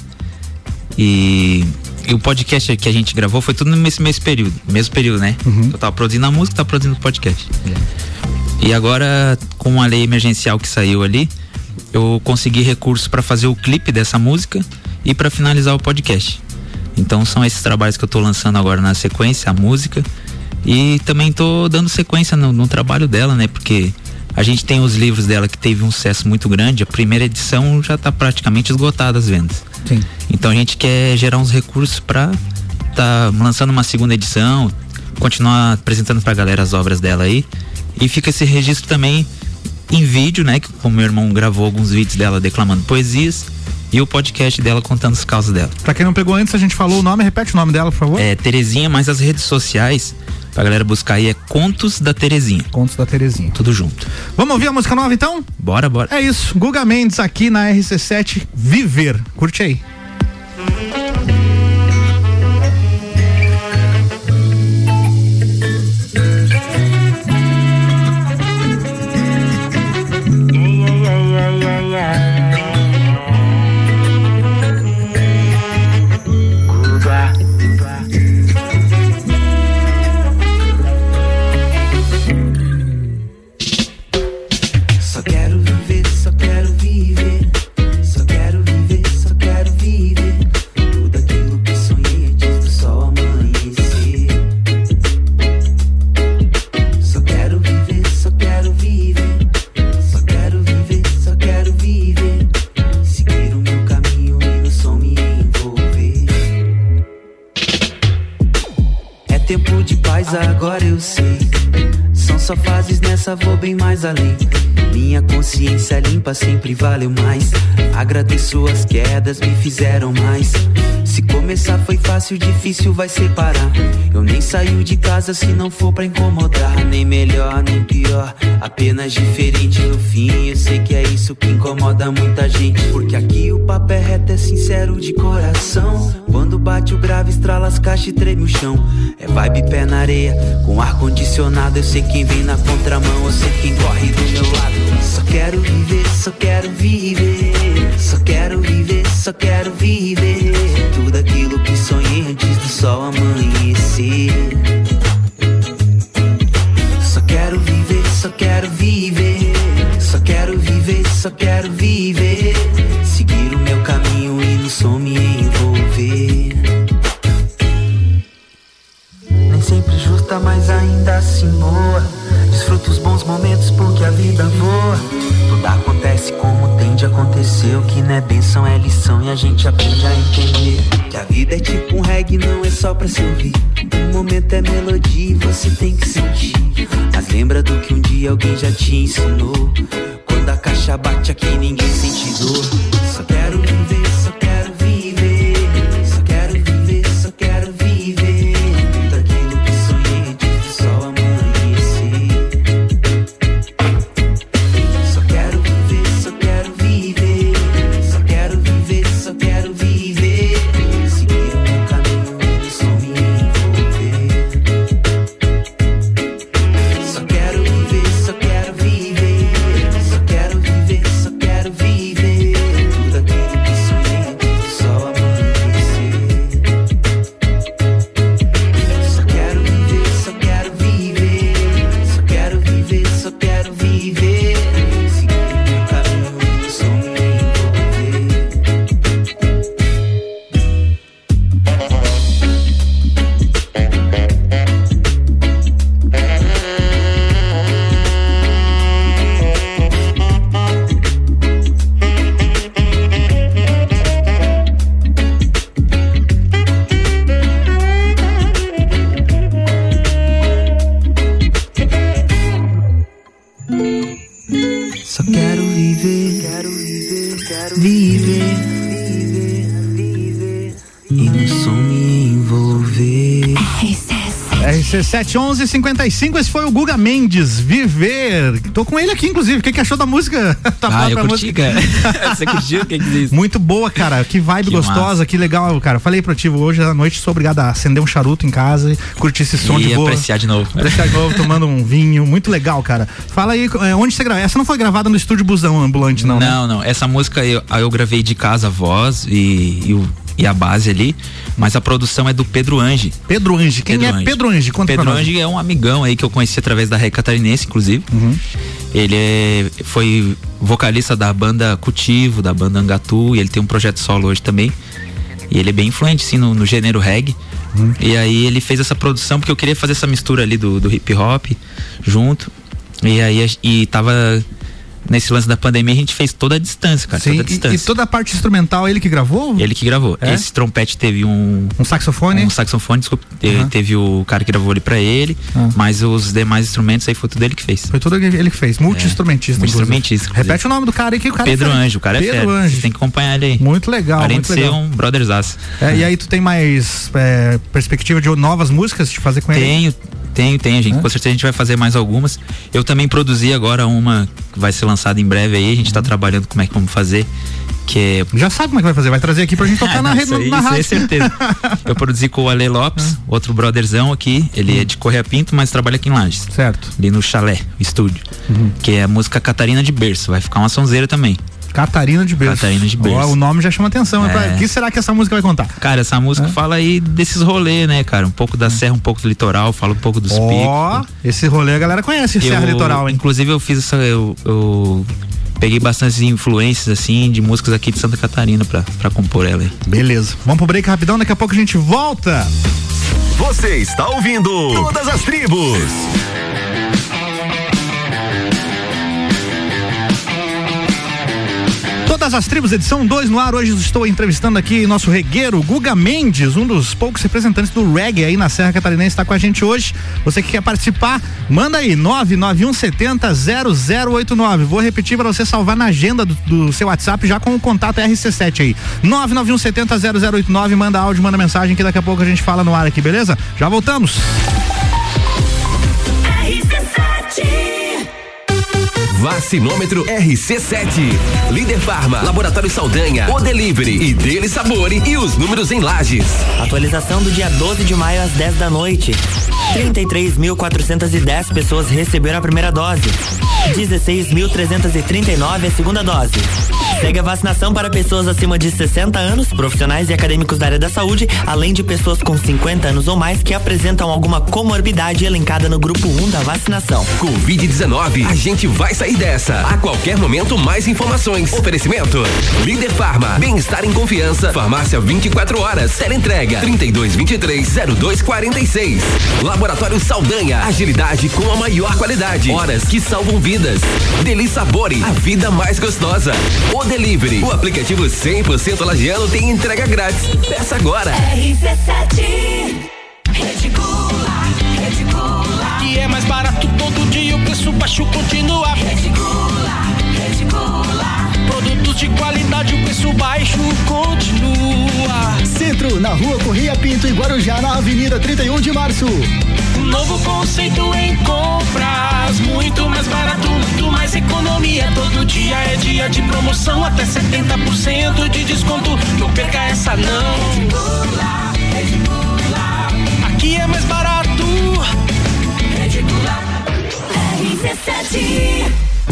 E, e o podcast que a gente gravou foi tudo nesse mesmo período. Mesmo período, né? Uhum. Eu tava produzindo a música, tava produzindo o podcast. E agora, com a lei emergencial que saiu ali, eu consegui recursos para fazer o clipe dessa música e para finalizar o podcast. Então são esses trabalhos que eu tô lançando agora na sequência, a música. E também tô dando sequência no, no trabalho dela, né? Porque a gente tem os livros dela que teve um sucesso muito grande. A primeira edição já tá praticamente esgotada as vendas. Sim. Então a gente quer gerar uns recursos para tá lançando uma segunda edição, continuar apresentando pra galera as obras dela aí. E fica esse registro também em vídeo, né? Que como meu irmão gravou alguns vídeos dela declamando poesias e o podcast dela contando as causas dela. Pra quem não pegou antes, a gente falou o nome, repete o nome dela, por favor. É Terezinha, mas as redes sociais, pra galera buscar aí, é Contos da Terezinha. Contos da Terezinha. Tudo junto. Vamos ouvir a música nova então? Bora, bora. É isso. Guga Mendes aqui na RC7 Viver. Curte aí. Vou bem mais além. Minha consciência limpa sempre valeu mais. Agradeço as quedas, me fizeram mais. Começar foi fácil, difícil vai separar. Eu nem saio de casa se não for pra incomodar. Nem melhor, nem pior, apenas diferente no fim. Eu sei que é isso que incomoda muita gente. Porque aqui o papo é reto, é sincero de coração. Quando bate o grave, estrala as caixas e treme o chão. É vibe pé na areia, com ar condicionado. Eu sei quem vem na contramão, eu sei quem corre do meu lado. Quero viver, só quero viver. Só quero viver, só quero viver. Tudo aquilo que sonhei antes do sol amanhecer. Só quero viver, só quero viver. Só quero viver, só quero viver. Seguir o meu caminho e no som me envolver. Nem sempre justa, mas ainda assim boa. Desfruta os momentos porque a vida voa. Tudo acontece como tem de acontecer. O que não é benção é lição e a gente aprende a entender. Que a vida é tipo um reggae, não é só pra se ouvir. Um momento é melodia e você tem que sentir. Mas lembra do que um dia alguém já te ensinou. Quando a caixa bate aqui, ninguém sente dor. RC7 55, esse foi o Guga Mendes, Viver. Tô com ele aqui, inclusive. O que, que achou da música? Tua Ah, eu curti, música? cara. Você curtiu? O que que diz? Muito boa, cara. Que vibe Que gostosa, massa. que legal, cara. Falei pro Tivo, hoje à noite sou obrigado a acender um charuto em casa e curtir esse som E de boa. apreciar de novo. Apreciar de novo, tomando um vinho. Muito legal, cara. Fala aí, é, onde você gravou? Essa não foi gravada no estúdio Busão Ambulante, não, né? Não, não. Essa música eu, eu gravei de casa a voz e, e, e a base ali, mas a produção é do Pedro Ange. Pedro Ange. Quem é Pedro Ange? Conta Pedro. Ange é um amigão aí que eu conheci através da Rei Catarinense, inclusive. Uhum. Ele é, foi vocalista da banda Cultivo, da banda Angatu, e ele tem um projeto solo hoje também. E ele é bem influente, sim, no, no gênero reggae. Uhum. E aí ele fez essa produção porque eu queria fazer essa mistura ali do, do hip hop junto. E aí e tava nesse lance da pandemia a gente fez toda a distância, cara, Sim, toda a e- distância. E, toda a parte instrumental ele que gravou? Ele que gravou. É? Esse trompete teve um. Um saxofone? Um saxofone, desculpa. Uhum. Teve o cara que gravou ali pra ele. Ah. Mas os demais instrumentos aí foi tudo ele que fez. Foi tudo ele que fez. Multi-instrumentista. Multi-instrumentista, inclusive. Repete o nome do cara aí que o cara Pedro é. Anjo, o cara é Pedro. Anjo. Você tem que acompanhar ele aí. Muito legal, Além muito de ser legal. um brotherzaço. É, e aí tu tem mais é, perspectiva de novas músicas de fazer com ele? Tenho, tenho, tenho, gente. Com certeza a gente vai fazer mais algumas. Eu também produzi agora uma que vai ser lançada em breve aí. A gente tá trabalhando como é que vamos fazer. Que é. Já sabe como é que vai fazer? Vai trazer aqui pra gente tocar Ah, na rede, isso na isso aí rádio. é certeza. Eu produzi com o Ale Lopes, outro brotherzão aqui. Ele é de Correia Pinto, mas trabalha aqui em Lages. Certo. Ali no Chalé, estúdio. Que é a música Catarina de Berço. Vai ficar uma sonzeira também. Catarina de Berço. Catarina de Berço. Ó, o nome já chama atenção. É. O que será que essa música vai contar? Cara, essa música fala aí desses rolês, né, cara? Um pouco da serra, um pouco do litoral, fala um pouco dos Ó, picos. esse rolê a galera conhece, Serra Eu- Litoral, hein? Inclusive eu fiz essa. Eu, eu peguei bastantes influências, assim, de músicas aqui de Santa Catarina pra, pra compor ela aí. Beleza. Vamos pro break rapidão, daqui a pouco a gente volta. Você está ouvindo Todas as Tribos. Todas as tribos, edição 2 no ar. Hoje estou entrevistando aqui nosso regueiro, Guga Mendes, um dos poucos representantes do reggae aí na Serra Catarinense, está com a gente hoje. Você que quer participar, manda aí, 991700089. Vou repetir para você salvar na agenda do, do seu WhatsApp já com o contato RC7 aí. 991700089, manda áudio, manda mensagem que daqui a pouco a gente fala no ar aqui, beleza? Já voltamos. Vacinômetro RC7. Líder Farma, Laboratório Saldanha, O Delivery e Dele Sabore e os números em lajes. Atualização do dia 12 de maio às 10 da noite. 33.410 pessoas receberam a primeira dose. 16.339 a segunda dose. Segue a vacinação para pessoas acima de 60 anos, profissionais e acadêmicos da área da saúde, além de pessoas com 50 anos ou mais que apresentam alguma comorbidade elencada no grupo 1 da vacinação. Covid-19, a gente vai sair dessa. A qualquer momento, mais informações. Oferecimento: Líder Farma, bem-estar em confiança. Farmácia 24 horas. Teleentrega 3223-0246. Laboratório Saldanha, agilidade com a maior qualidade. Horas que salvam vidas. Deli Sabore, a vida mais gostosa. O Delivery, o aplicativo 100% lagiano tem entrega grátis. Peça agora. RC7 Rede Rede É mais barato todo dia, o preço baixo continua. Rede Gula, Rede Gula. Produtos de qualidade, o preço baixo continua. Centro, na rua Correia Pinto e Guarujá, na Avenida 31 de Março. Novo conceito em compras, muito mais barato, muito mais economia. Todo dia é dia de promoção, até 70% de desconto. Não perca essa não. RC7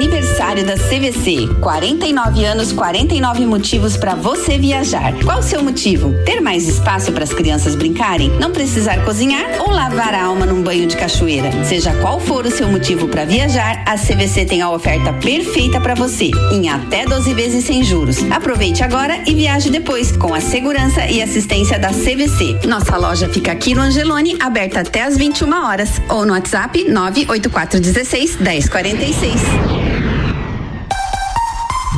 Aniversário da CVC. 49 anos, 49 motivos para você viajar. Qual o seu motivo? Ter mais espaço para as crianças brincarem? Não precisar cozinhar ou lavar a alma num banho de cachoeira? Seja qual for o seu motivo para viajar, a CVC tem a oferta perfeita para você, em até 12 vezes sem juros. Aproveite agora e viaje depois, com a segurança e assistência da CVC. Nossa loja fica aqui no Angelone, aberta até às 21 horas, ou no WhatsApp 98416 1046.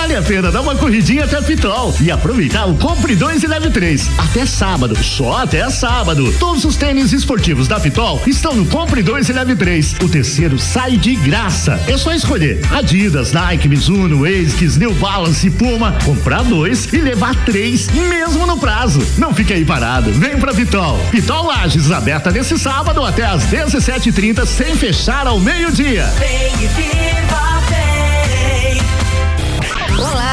Vale a pena dar uma corridinha até Pitol e aproveitar o Compre 2 e Leve 3. Até sábado, só até sábado. Todos os tênis esportivos da Pitol estão no Compre 2 e Leve 3. O terceiro sai de graça. É só escolher Adidas, Nike, Mizuno, ASICS, New Balance, Puma, comprar dois e levar três, mesmo no prazo. Não fique aí parado. Vem pra Pitol. Pitol Lages, aberta nesse sábado até às 17h30, sem fechar ao meio-dia. Vem e viva.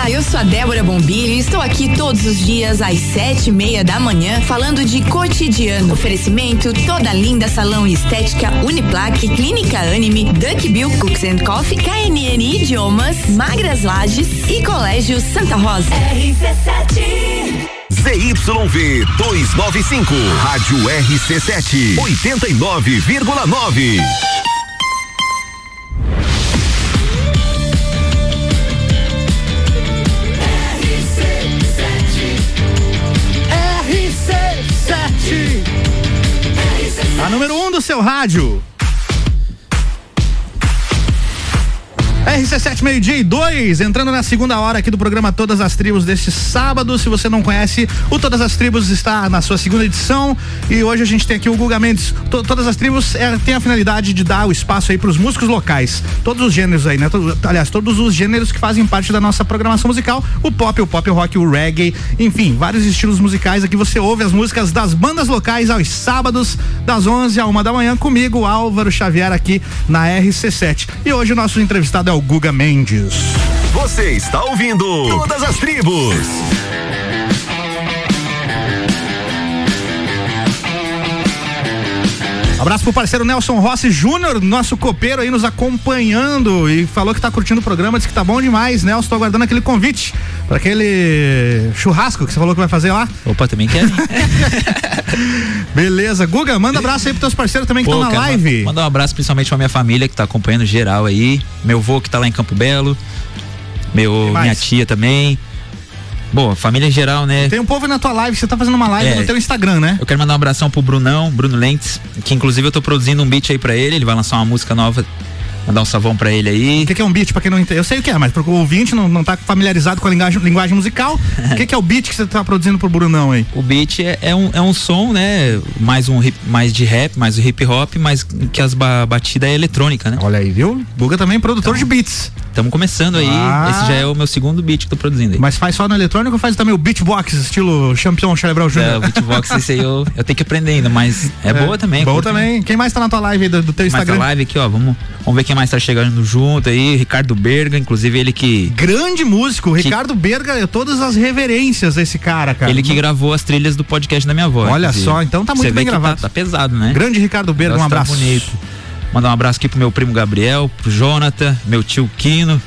Olá, eu sou a Débora Bombilho e estou aqui todos os dias às sete e meia da manhã falando de cotidiano. Oferecimento toda linda salão e estética Uniplaque, Clínica Anime, Duck Bill Cooks and Coffee, KNN Idiomas, Magras Lages e Colégio Santa Rosa. RC7 ZYV 295, Rádio RC7, 89,9. A número 1 um do seu rádio. RC7 meio-dia e dois, entrando na segunda hora aqui do programa Todas as Tribos deste sábado. Se você não conhece, o Todas as Tribos está na sua segunda edição e hoje a gente tem aqui o Guga Mendes. To- todas as Tribos é, tem a finalidade de dar o espaço aí para os músicos locais. Todos os gêneros aí, né? To- aliás, todos os gêneros que fazem parte da nossa programação musical: o pop, o pop, rock, o reggae, enfim, vários estilos musicais. Aqui você ouve as músicas das bandas locais aos sábados, das 11 à uma da manhã, comigo, Álvaro Xavier, aqui na RC7. E hoje o nosso entrevistado é o Guga Mendes. Você está ouvindo Todas as Tribos. Abraço pro parceiro Nelson Rossi Júnior, nosso copeiro aí nos acompanhando e falou que tá curtindo o programa, disse que tá bom demais. Nelson, tô aguardando aquele convite para aquele churrasco que você falou que vai fazer lá. Opa, também quer? Beleza. Guga, manda abraço aí pros teus parceiros também que estão na quero live. ma- Mandar um abraço principalmente pra minha família que tá acompanhando geral aí. Meu vô que tá lá em Campo Belo. Meu, minha tia também. Bom, família em geral, né? Tem um povo na tua live, você tá fazendo uma live É. no teu Instagram, né? Eu quero mandar um abração pro Brunão, Bruno Lentes, que inclusive eu tô produzindo um beat aí pra ele, ele vai lançar uma música nova, mandar um salvão pra ele aí. O que, que é um beat, pra quem não entende? Eu sei o que é, mas pro ouvinte não, não tá familiarizado com a linguagem, linguagem musical. O que, que é o beat que você tá produzindo pro Brunão aí? O beat é, é um, é um som, né? Mais um hip- mais de rap, mais hip hop, mas que as ba batida é eletrônica, né? Olha aí, viu? Guga também é produtor de beats. Estamos começando aí. Ah. Esse já é o meu segundo beat que tô produzindo aí. Mas faz só no eletrônico ou faz também o beatbox, estilo Champion Cerebral Jr.? É, o beatbox esse aí eu, eu tenho que aprender ainda, mas é, boa também. Boa também. Quem mais tá na tua live aí do, do teu Mais a Instagram? live aqui, ó. Vamos, vamos ver quem mais tá chegando junto aí. Ricardo Berga, inclusive ele que. Grande músico, Ricardo Berga, todas as reverências desse cara, cara. Ele que gravou as trilhas do podcast da minha avó. Olha inclusive. só, então tá muito Você bem que gravado. Tá, tá pesado, né? Grande Ricardo Berga, um Nossa, tá abraço. bonito. Mandar um abraço aqui pro meu primo Gabriel, pro Jonathan, meu tio Quino.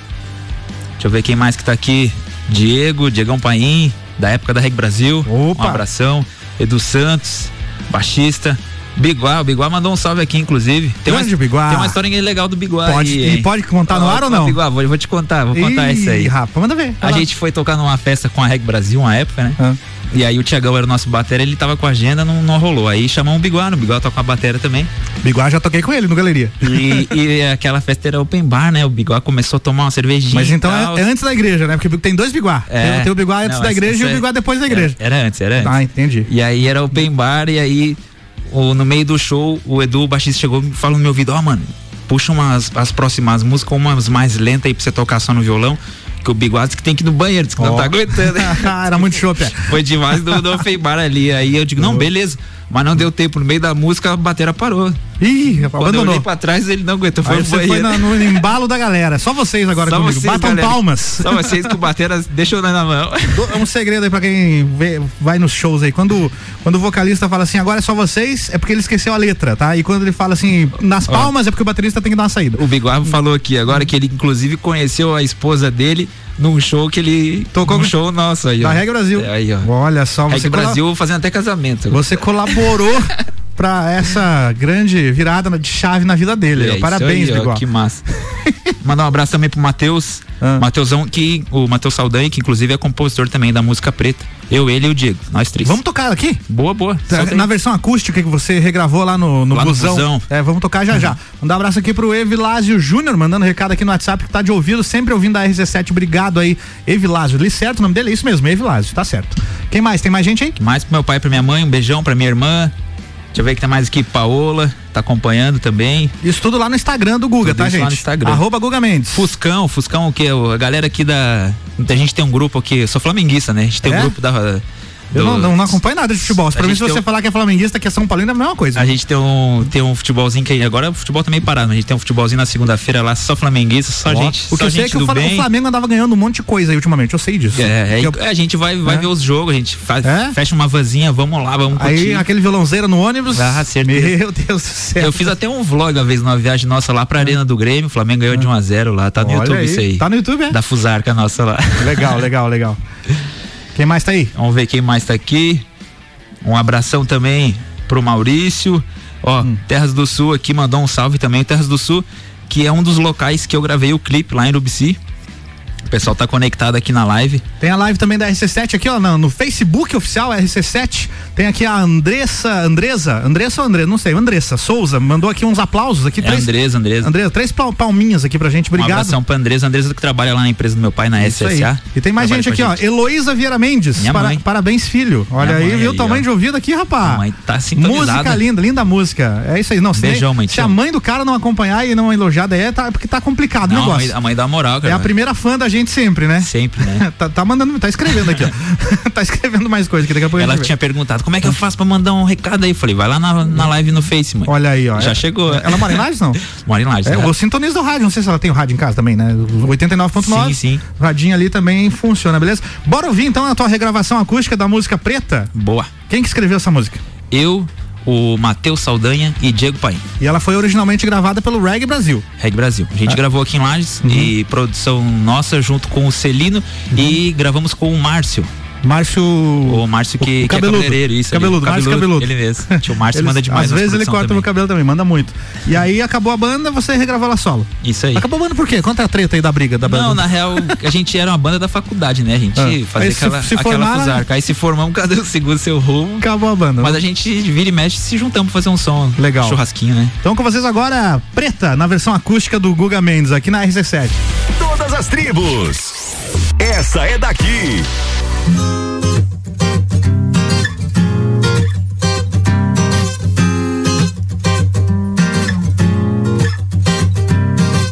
Deixa eu ver quem mais que tá aqui. Diego, Diegão Paim, da época da Reg Brasil. Opa. Um abração. Edu Santos, baixista. Biguá, o Biguá mandou um salve aqui, inclusive. Tem Grande uma, Biguá. Tem uma história legal do Biguá. Pode- aí, e pode contar no ar ou não? Biguá, vou, vou te contar, vou contar Ih, essa aí. Rafa, manda ver. A lá. gente foi tocar numa festa com a Reg Brasil uma época, né? Ah. E aí o Tiagão era o nosso batera, ele tava com a agenda, não, não rolou. Aí chamamos o Biguá, o Biguá toca com a batera também. Biguá já toquei com ele no Galeria. E, e aquela festa era open bar, né? O Biguá começou a tomar uma cervejinha. Mas então é, é antes da igreja, né? Porque tem dois Biguá. É. Tem, tem o Biguá antes Não, da essa- igreja e o Biguá depois da igreja. Era, era antes, era antes. Ah, entendi. E aí era open bar, e aí o, no meio do show, o Edu, o baixista, chegou e falou no meu ouvido, ó, mano, puxa umas as próximas músicas, umas mais lentas aí pra você tocar só no violão. Que o Biguado que tem que ir no banheiro, disse que não Ó. tá aguentando. Era muito é. Foi demais do, do Feibar ali. Aí eu digo, não, beleza. Mas não deu tempo. No meio da música, a bateria parou. Ih, Quando eu abandonou. olhei pra trás, ele não aguentou. Foi Aí no você foi na- no embalo da galera. Só vocês agora Só comigo. vocês, Batam galera. palmas. Só vocês que o batera deixou na mão. É um segredo aí pra quem vê- vai nos shows aí. Quando, quando o vocalista fala assim, agora é só vocês, é porque ele esqueceu a letra, tá? E quando ele fala assim, nas palmas, é porque o baterista tem que dar uma saída. O Biguabo falou aqui agora que ele inclusive conheceu a esposa dele num show que ele Tocou com- show nosso aí, Da ó. Reggae Brasil. É, aí, ó. Olha só, você, Reggae Brasil fazendo até casamento. você colaborou pra essa grande virada de chave na vida dele. É ó. Parabéns, aí, ó, Biguá. Que massa. Mandar um abraço também pro Matheus. Ah. Matheusão, que o Matheus Saldanha, que inclusive é compositor também da música preta. Eu, ele e o Diego, nós três. Vamos tocar aqui? Boa, boa. Solta aí. Na versão acústica que você regravou lá no, no Lá no busão. busão. Uhum. É, vamos tocar já já. Mandar um abraço aqui pro Evilásio Júnior, mandando recado aqui no WhatsApp que tá de ouvido, sempre ouvindo a RC7. Obrigado aí, Evilásio. Li certo o nome dele? É isso mesmo, Evilásio, tá certo. Quem mais? Tem mais gente aí? Mais pro meu pai e pra minha mãe, um beijão pra minha irmã. Deixa eu ver que tem mais aqui, Paola, tá acompanhando também. Isso tudo lá no Instagram do Guga, Tudo tá, gente? lá no Instagram. Arroba Guga Mendes. Fuscão, Fuscão, o que? A galera aqui da. A gente tem um grupo aqui, eu sou flamenguista, né? A gente tem É? um grupo da. Eu do- não, não, acompanho nada de futebol. Pra A mim, se você um- falar que é flamenguista, que é São Paulino, é a mesma coisa. A gente tem um, tem um futebolzinho que agora o futebol também parado, mas a gente tem um futebolzinho na segunda-feira lá, só flamenguista, só Ó, gente, o que eu sei é que o Flamengo andava ganhando um monte de coisa aí ultimamente, eu sei disso. É, é, eu- a gente vai, vai É? ver os jogos, a gente faz, É? fecha uma vanzinha, vamos lá, vamos Aí curtir. aquele violãozeiro no ônibus. Ah, certeza. Meu Deus do céu. Eu fiz até um vlog uma vez numa viagem nossa lá pra Arena do Grêmio, o Flamengo ganhou de 1 a 0 lá, tá no Olha YouTube aí, isso aí. Tá no YouTube, é? Da Fusarca nossa lá. Legal, legal, legal. Quem mais tá aí? Vamos ver quem mais tá aqui. Um abração também pro Maurício. Ó, Hum. Terras do Sul aqui mandou um salve também. Terras do Sul, que é um dos locais que eu gravei o clipe lá em Urubici. O pessoal tá conectado aqui na live. Tem a live também da RC7 aqui, ó, no, no Facebook oficial RC7. Tem aqui a Andressa, Andresa, Andressa ou Andressa, não sei, Andressa Souza, mandou aqui uns aplausos aqui. É Andresa, Andresa. Andressa, três pal- palminhas aqui pra gente, Um obrigado. abração pra Andresa. Andresa que trabalha lá na empresa do meu pai, na Isso aí. SSA. E tem mais gente aqui, a ó. Heloísa Vieira Mendes. Minha Para- mãe. parabéns, filho. Olha Minha aí, viu o aí, tamanho ó. de ouvido aqui, rapaz. A mãe tá sintonizada. Música linda, linda música. É isso aí. Não, se, Beijão, mãe, se a mãe do cara não acompanhar e não elogiar, daí é tá, porque tá complicado o Não, a negócio. mãe, a mãe dá moral, cara. É a primeira fã da gente sempre, né? Sempre, né? tá, tá mandando, tá escrevendo aqui, ó. tá escrevendo mais coisa que daqui a pouco a Ela vê. tinha perguntado, como é que eu faço pra mandar um recado aí? Falei, vai lá na, na live no Face, mãe. Olha aí, ó. Já É- chegou. Ela mora em Lages, não? Mora em Lages. É, né? eu sintonizo do rádio, não sei se ela tem o rádio em casa também, né? O 89.9. Sim, sim. O radinho ali também funciona, beleza? Bora ouvir então a tua regravação acústica da música Preta? Boa. Quem que escreveu essa música? Eu, o Matheus Saldanha e Diego Paim. E ela foi originalmente gravada pelo Reggae Brasil. Reg Brasil. A gente Ah. gravou aqui em Lages Uhum. e produção nossa junto com o Celino e gravamos com o Márcio. Márcio. O Márcio que, o que é cabeludo. cabeleireiro, isso. ali. Cabeludo, Márcio Cabeludo. Ele mesmo. Tio Márcio Eles- manda demais. Às vezes ele corta também. no cabelo também, manda muito. E aí acabou a banda, você regravou ela solo. Isso aí. Acabou a banda por quê? Conta a treta aí da briga da banda. Não, na real, a gente era uma banda da faculdade, né? A gente Ah. fazia Aí se- aquela, se aquela formaram, fusarca. Aí se formamos, cada um segura o seu rumo. Acabou a banda. Mas a gente vira e mexe se juntamos pra fazer um som. Legal. Churrasquinho, né? Então com vocês agora, Preta, na versão acústica do Guga Mendes, aqui na RC7. Todas as tribos. Essa é daqui.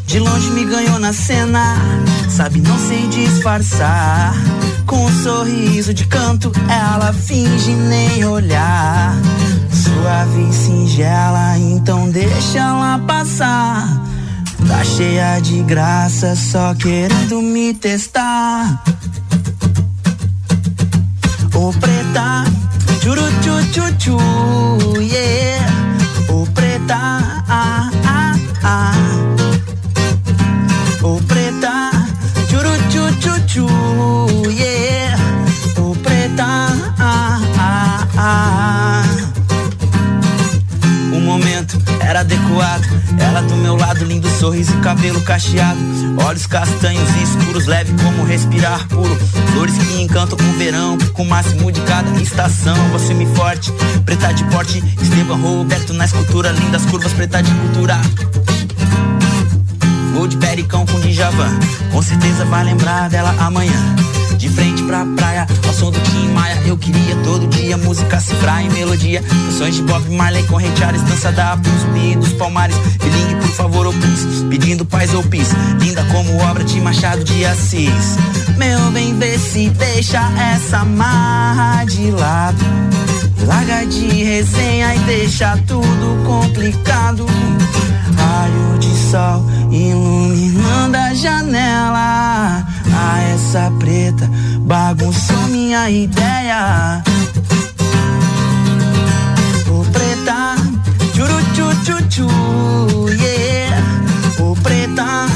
De longe me ganhou na cena, sabe, não sei disfarçar. Com um sorriso de canto, ela finge nem olhar. Suave e singela, então deixa ela passar. Tá cheia de graça, só querendo me testar. Ô preta, churu chu chu chu, yeah. Ô preta, ah ah ah. Ô preta, churu chu chu chu, yeah. Era adequado. Ela do meu lado, lindo sorriso e cabelo cacheado. Olhos castanhos e escuros, leve como respirar puro. Flores que encantam com verão, com o máximo de cada estação. Você me forte, preta de porte. Esteban Roberto na escultura, lindas curvas, preta de cultura. Gol de pericão com Djavan. Com certeza vai lembrar dela amanhã. De frente pra praia, ao som do Tim Maia. Eu queria todo dia música cifrar em melodia. Canções de Bob Marley com Ray dança da zumbi dos palmares. Bilingue, por favor, opus. Pedindo paz ou pis. Linda como obra de Machado de Assis. Meu bem, vê se deixa essa marra de lado. Larga de resenha e deixa tudo complicado. Raio de sol iluminando a janela. Ah, essa preta bagunçou minha ideia. Ô preta, churu chu chu chu, yeah. Ô preta,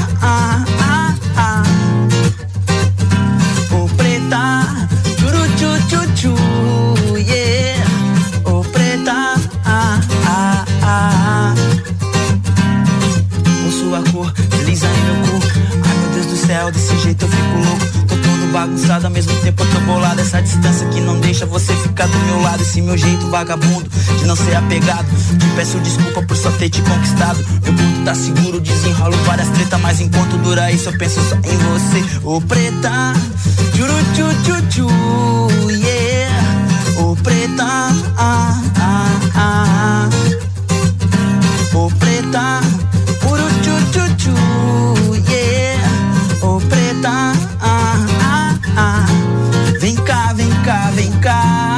Esse meu jeito vagabundo de não ser apegado. Te peço desculpa por só ter te conquistado. Meu ponto tá seguro, desenrolo várias tretas. Mas enquanto dura isso, eu penso só em você. Ô preta, churu chu chu chu, yeah. Ô preta, ah ah ah. Ô preta, puro chu chu chu, yeah. Ô preta, ah ah ah. Vem cá, vem cá, vem cá.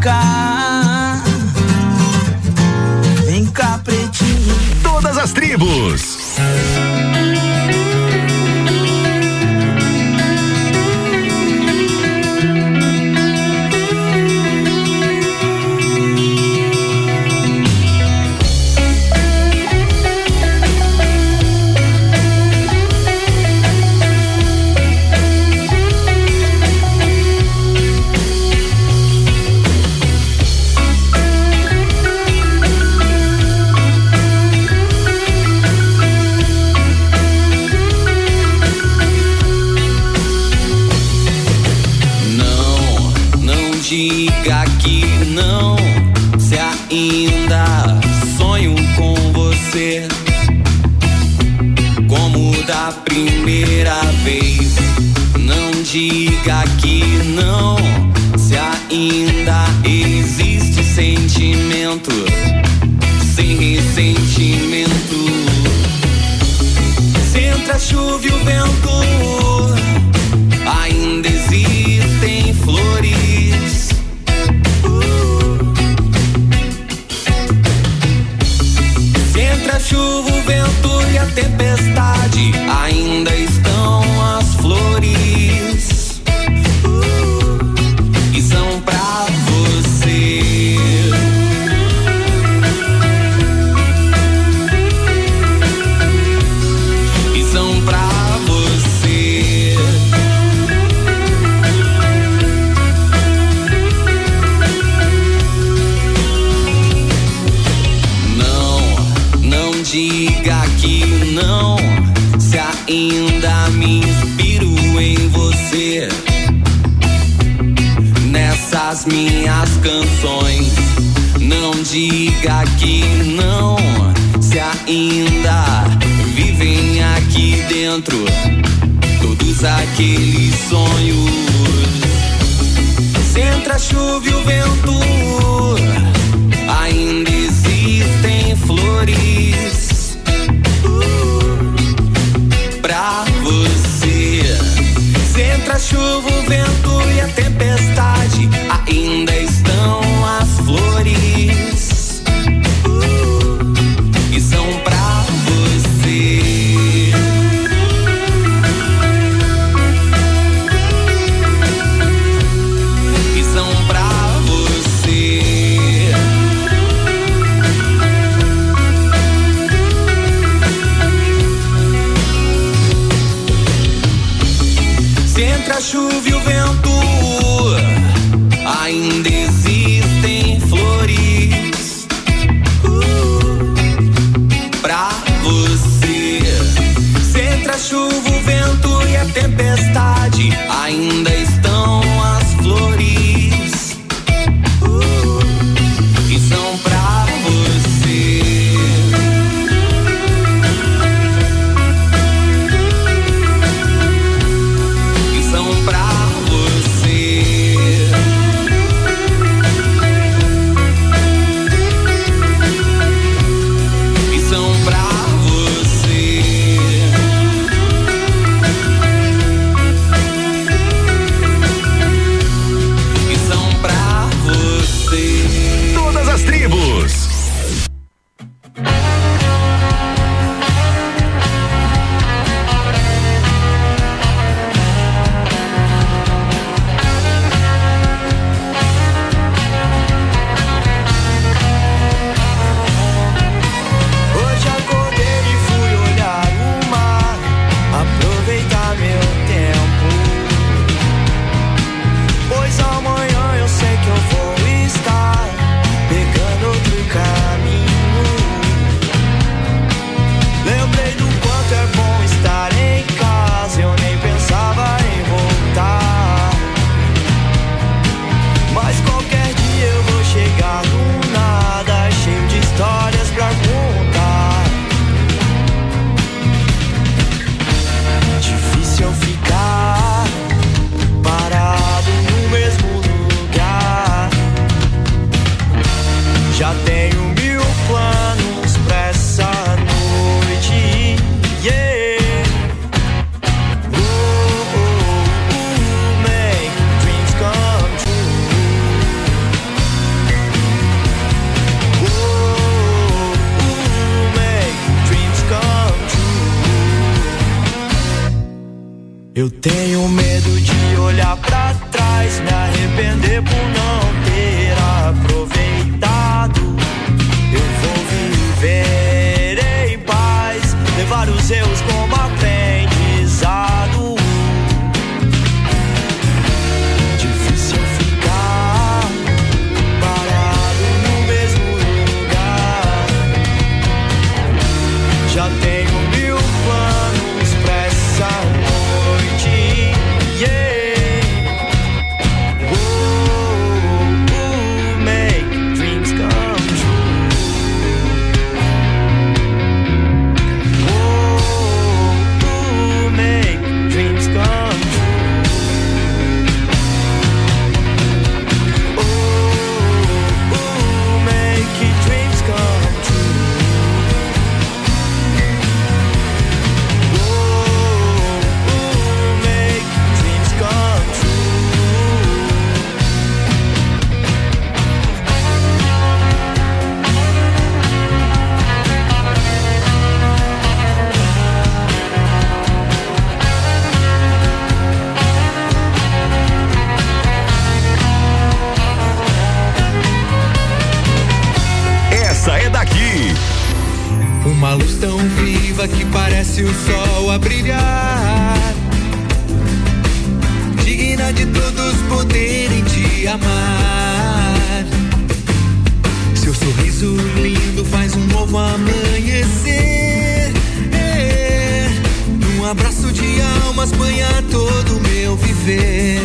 Cá, vem cá. Pretinho. Todas as tribos. I chuva e o vento. Ainda existem flores parece o sol a brilhar. Digna de todos poderem te amar. Seu sorriso lindo faz um novo amanhecer. Um abraço de almas banha todo o meu viver.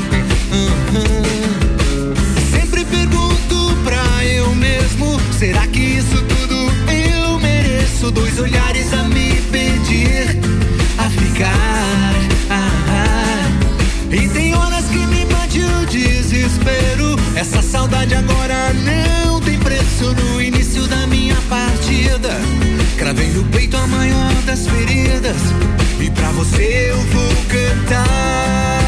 Sempre pergunto pra eu mesmo: será que isso tudo eu mereço? Dois olhares a me a ficar. Ah, ah. E tem horas que me bate o desespero. Essa saudade agora não tem preço. No início da minha partida, cravei no peito a maior das feridas. E pra você eu vou cantar.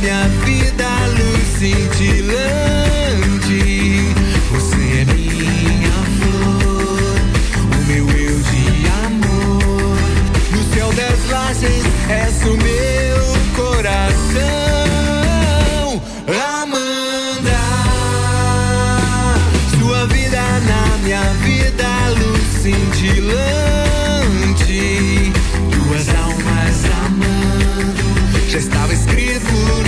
Minha vida, luz cintilante. Você é minha flor, o meu eu de amor. No céu das lajes, és o meu coração. Amanda, sua vida na minha vida, luz cintilante. Duas almas amando, já estava escrito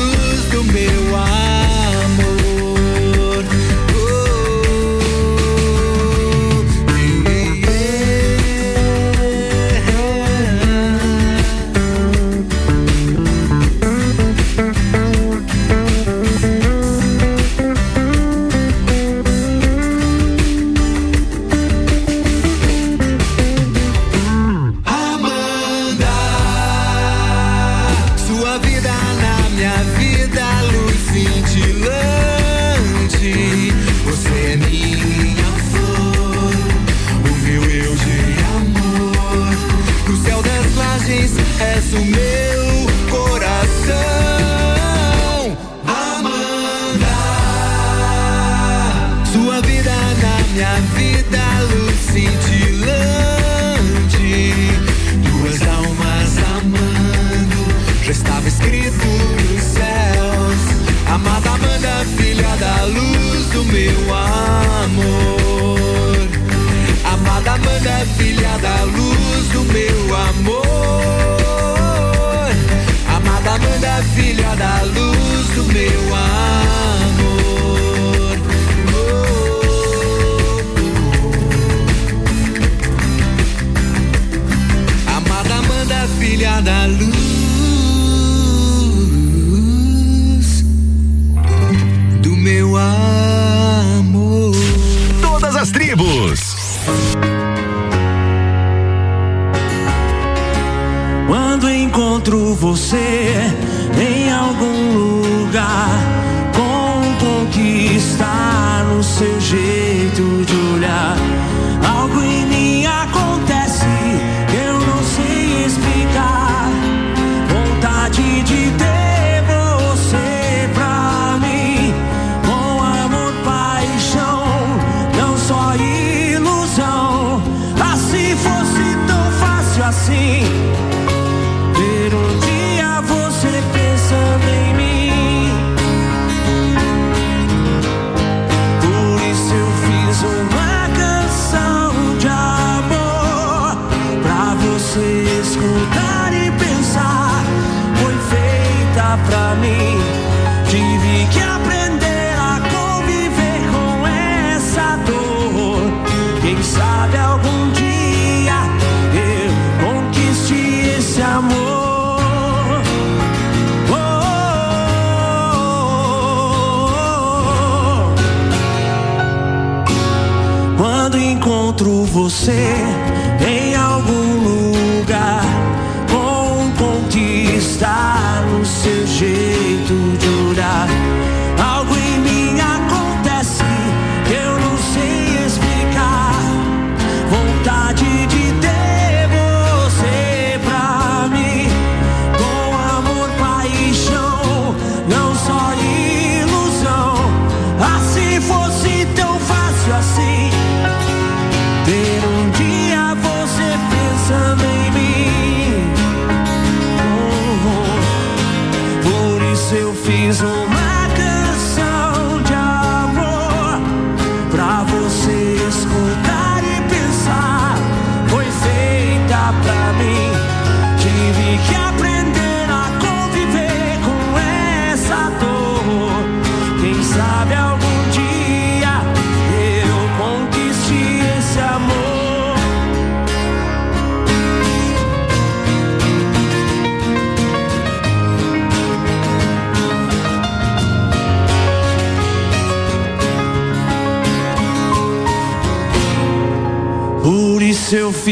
você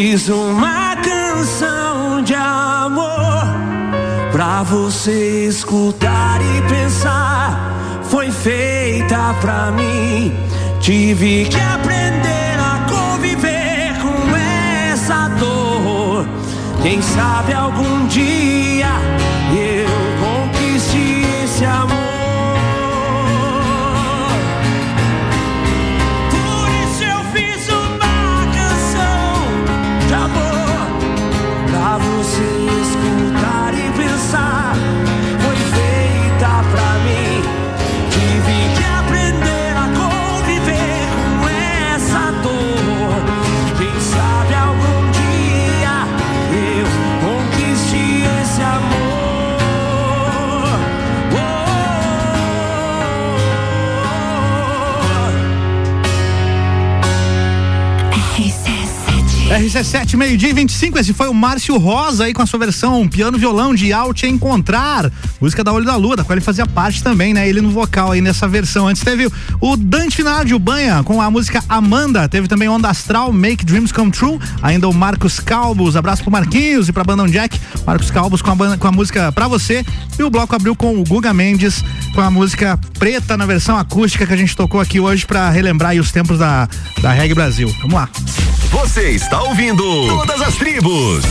fiz uma RC7, meio-dia e 25. Esse foi o Márcio Rosa aí com a sua versão piano-violão de Ao Te Encontrar. Música da Olho da Lua, da qual ele fazia parte também, né? Ele no vocal aí nessa versão. Antes teve o Dante Finardi, Banha, com a música Amanda. Teve também Onda Astral, Make Dreams Come True. Ainda o Marcos Calbos. Abraço pro Marquinhos e pra Bandão Jack. Marcos Calbos com a, banda, com a música Pra Você. E o bloco abriu com o Guga Mendes com a música Preta na versão acústica que a gente tocou aqui hoje pra relembrar os tempos da, da Reggae Brasil. Vamos lá. Você está ouvindo Todas as Tribos.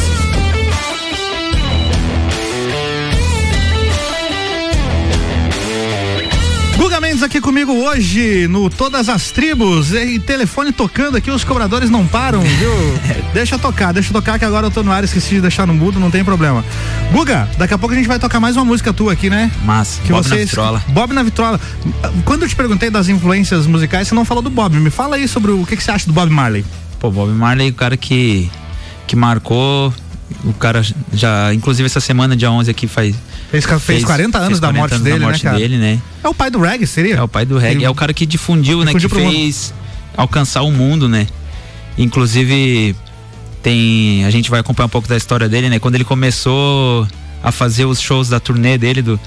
Guga Mendes aqui comigo hoje no Todas as Tribos e telefone tocando aqui, os cobradores não param, viu? deixa tocar, deixa tocar que agora eu tô no ar, esqueci de deixar no mudo, não tem problema. Guga, daqui a pouco a gente vai tocar mais uma música tua aqui, né? Massa, que Bob você na vitrola. Bob na vitrola. Quando eu te perguntei das influências musicais, você não falou do Bob. Me fala aí sobre o que, que você acha do Bob Marley. Pô, Bob Marley, o cara que, que marcou, o cara já, inclusive essa semana, dia 11 aqui, faz... Fez, fez 40 anos fez da 40 morte anos dele, da morte né, dele, né? É o pai do reggae, seria? É o pai do reggae, Ele- é o cara que difundiu, né? Que pro mundo. fez alcançar o mundo, né? Inclusive, tem. A gente vai acompanhar um pouco da história dele, né? Quando ele começou a fazer os shows da turnê dele, do,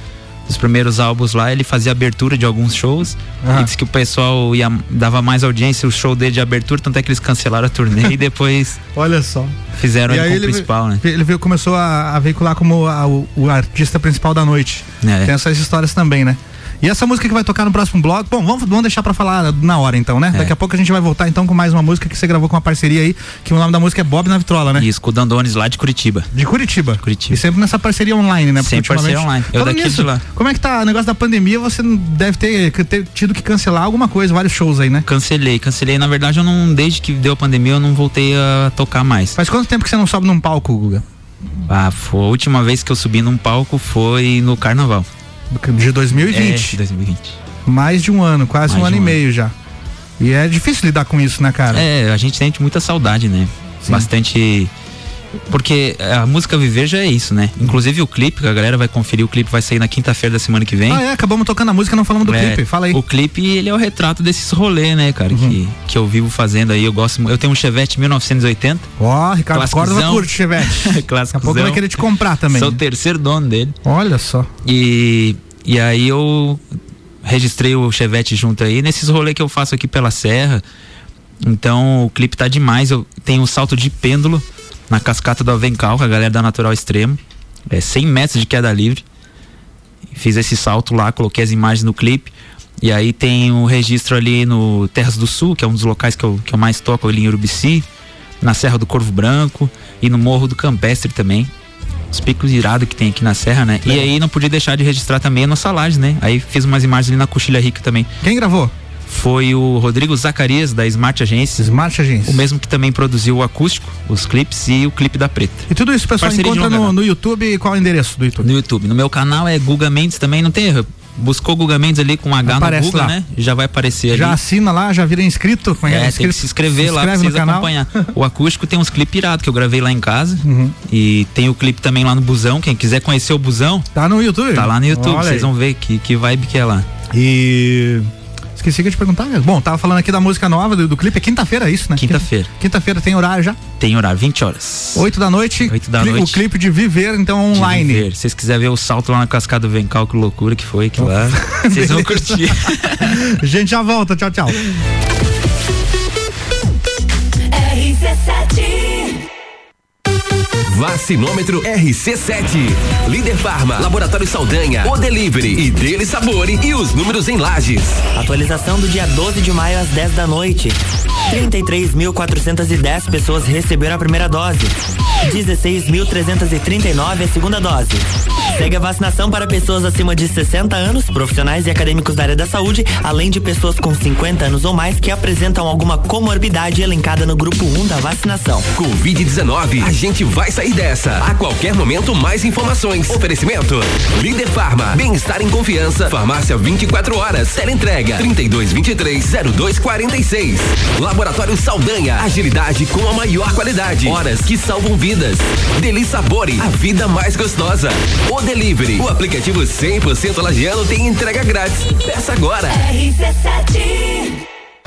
dos primeiros álbuns lá, ele fazia abertura de alguns shows. Aham. E disse que o pessoal ia, dava mais audiência o show dele de abertura, tanto é que eles cancelaram a turnê e depois Olha só. fizeram E ele como ele, principal, né? ele veio, começou a, a veicular como a- o, o artista principal da noite. É. Tem essas histórias também, né? E essa música que vai tocar no próximo bloco, bom, vamos, vamos deixar pra falar na hora então, né? É. Daqui a pouco a gente vai voltar então com mais uma música que você gravou com uma parceria aí, que o nome da música é Bob na Vitrola, né? Isso, com o Dandones lá de Curitiba. De Curitiba. Curitiba. E sempre nessa parceria online, né? Porque Sempre parceria online. Eu daqui nisso, de lá. Como é que tá o negócio da pandemia? Você deve ter, ter tido que cancelar alguma coisa, vários shows aí, né? Cancelei, cancelei. Na verdade, eu não, desde que deu a pandemia, eu não voltei a tocar mais. Faz quanto tempo que você não sobe num palco, Guga? Ah, foi, a última vez que eu subi num palco foi no carnaval. De 2020. É, 2020. Mais de um ano, quase Mais um ano e meio já. E é difícil lidar com isso, né, cara? É, a gente sente muita saudade, né? Bastante. Porque a música Viver já é isso, né? Inclusive o clipe, que a galera vai conferir, o clipe vai sair na quinta-feira da semana que vem. Ah, é, acabamos tocando a música, não falamos do É, clipe. Fala aí. Uhum. O clipe, ele é o retrato desses rolê, né, cara? Que, que eu vivo fazendo aí. Eu gosto. Eu tenho um Chevette 1980. Ó, Ricardo Classicozão. Córdova curte Chevette. Clássico. Daqui a pouco vai querer te comprar também. Sou o terceiro dono dele. Olha só. E, e aí eu registrei o Chevette junto aí nesses rolês que eu faço aqui pela Serra. Então o clipe tá demais. Eu tenho um salto de pêndulo na cascata do Avencal com a galera da Natural Extremo. É 100 metros de queda livre. Fiz esse salto lá, coloquei as imagens no clipe. E aí tem o registro ali no Terras do Sul, que é um dos locais que eu, que eu mais toco ali em Urubici. Na Serra do Corvo Branco e no Morro do Campestre também. Os picos irados que tem aqui na Serra, né? E aí não podia deixar de registrar também a nossa laje, né? Aí fiz umas imagens ali na Coxilha Rica também. Quem gravou? Foi o Rodrigo Zacarias, da Smart Agência. Smart Agência. O mesmo que também produziu o acústico, os clipes e o clipe da Preta. E tudo isso pessoal Parceria encontra no, no YouTube. Qual é o endereço do YouTube? No YouTube. No meu canal é Guga Mendes também, não tem erro. Buscou Guga Mendes ali com H Aparece no Guga, lá. né? Já vai aparecer Já ali. assina lá, já vira inscrito. É, É, tem Inscrito? que se inscrever Se lá pra vocês canal. acompanhar. O acústico tem uns clipes irados que eu gravei lá em casa. Uhum. E tem o clipe também lá no Busão. Quem quiser conhecer o Busão. Tá no YouTube? Tá lá no YouTube. Olha Vocês aí. vão ver que, que vibe que é lá. E. Esqueci que eu te perguntar. Bom, tava falando aqui da música nova do, do clipe. É quinta-feira, é isso, né? Quinta-feira. Quinta-feira tem horário já? Tem horário, 20 horas. 8 da noite. 8 da noite. O clipe de Viver, então, online. viver. Se vocês quiserem ver o salto lá na cascada do Vencal, que loucura que foi, que lá. Vocês vão curtir. A gente já volta. Tchau, tchau. RC7 Vacinômetro RC7. Líder Farma, Laboratório Saldanha, O Delivery e Dele Sabore e os números em lajes. Atualização do dia 12 de maio às 10 da noite. 33.410 pessoas receberam a primeira dose. 16.339 a segunda dose. Segue a vacinação para pessoas acima de 60 anos, profissionais e acadêmicos da área da saúde, além de pessoas com 50 anos ou mais que apresentam alguma comorbidade elencada no grupo 1 da vacinação. Covid-19, a gente vai sair dessa. A qualquer momento, mais informações. Oferecimento: Líder Farma, bem-estar em confiança. Farmácia 24 horas. Teleentrega 3223-0246. Laboratório Saldanha, agilidade com a maior qualidade. Horas que salvam vidas. Deli Sabore, a vida mais gostosa. O Delivery, o aplicativo 100% lagiano tem entrega grátis. Peça agora. RC7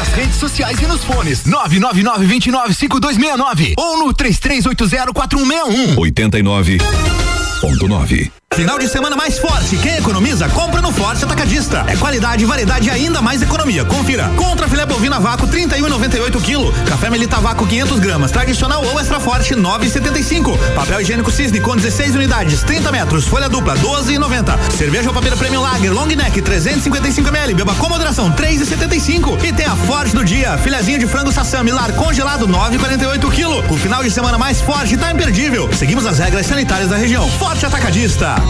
Nas redes sociais e nos fones 999-295269 ou no 33804161. 89.9. Final de semana mais forte. Quem economiza, compra no Forte Atacadista. É qualidade, variedade e ainda mais economia. Confira. Contra filé bovina vácuo 31,98 kg. Café Melita vácuo 500 gramas. Tradicional ou extra forte 9,75. Papel higiênico Cisne com 16 unidades, 30 metros. Folha dupla 12,90. Cerveja ou papel Premium Lager Long Neck 355 ml. Beba com moderação 3,75. E tem a forte do dia. Filezinho de frango sassami lar congelado 9,48 kg. O final de semana mais forte tá imperdível. Seguimos as regras sanitárias da região. Forte Atacadista.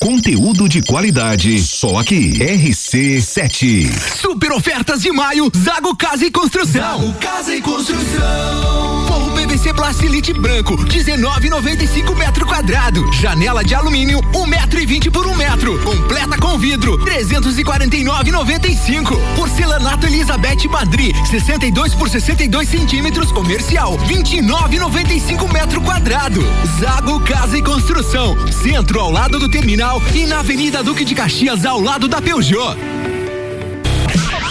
Conteúdo de qualidade, só aqui. RC7. Super ofertas de maio, Zago Casa e Construção. Zago Casa e Construção. Forro PVC Plastilite branco, 19,95 metro quadrado. Janela de alumínio, 1 metro e 20 por 1 metro. Completa com vidro, 349,95. Porcelanato Elizabeth Madri, 62 por 62 centímetros comercial, 29,95 metro quadrado. Zago Casa e Construção, centro ao lado do terminal e na Avenida Duque de Caxias ao lado da Peugeot.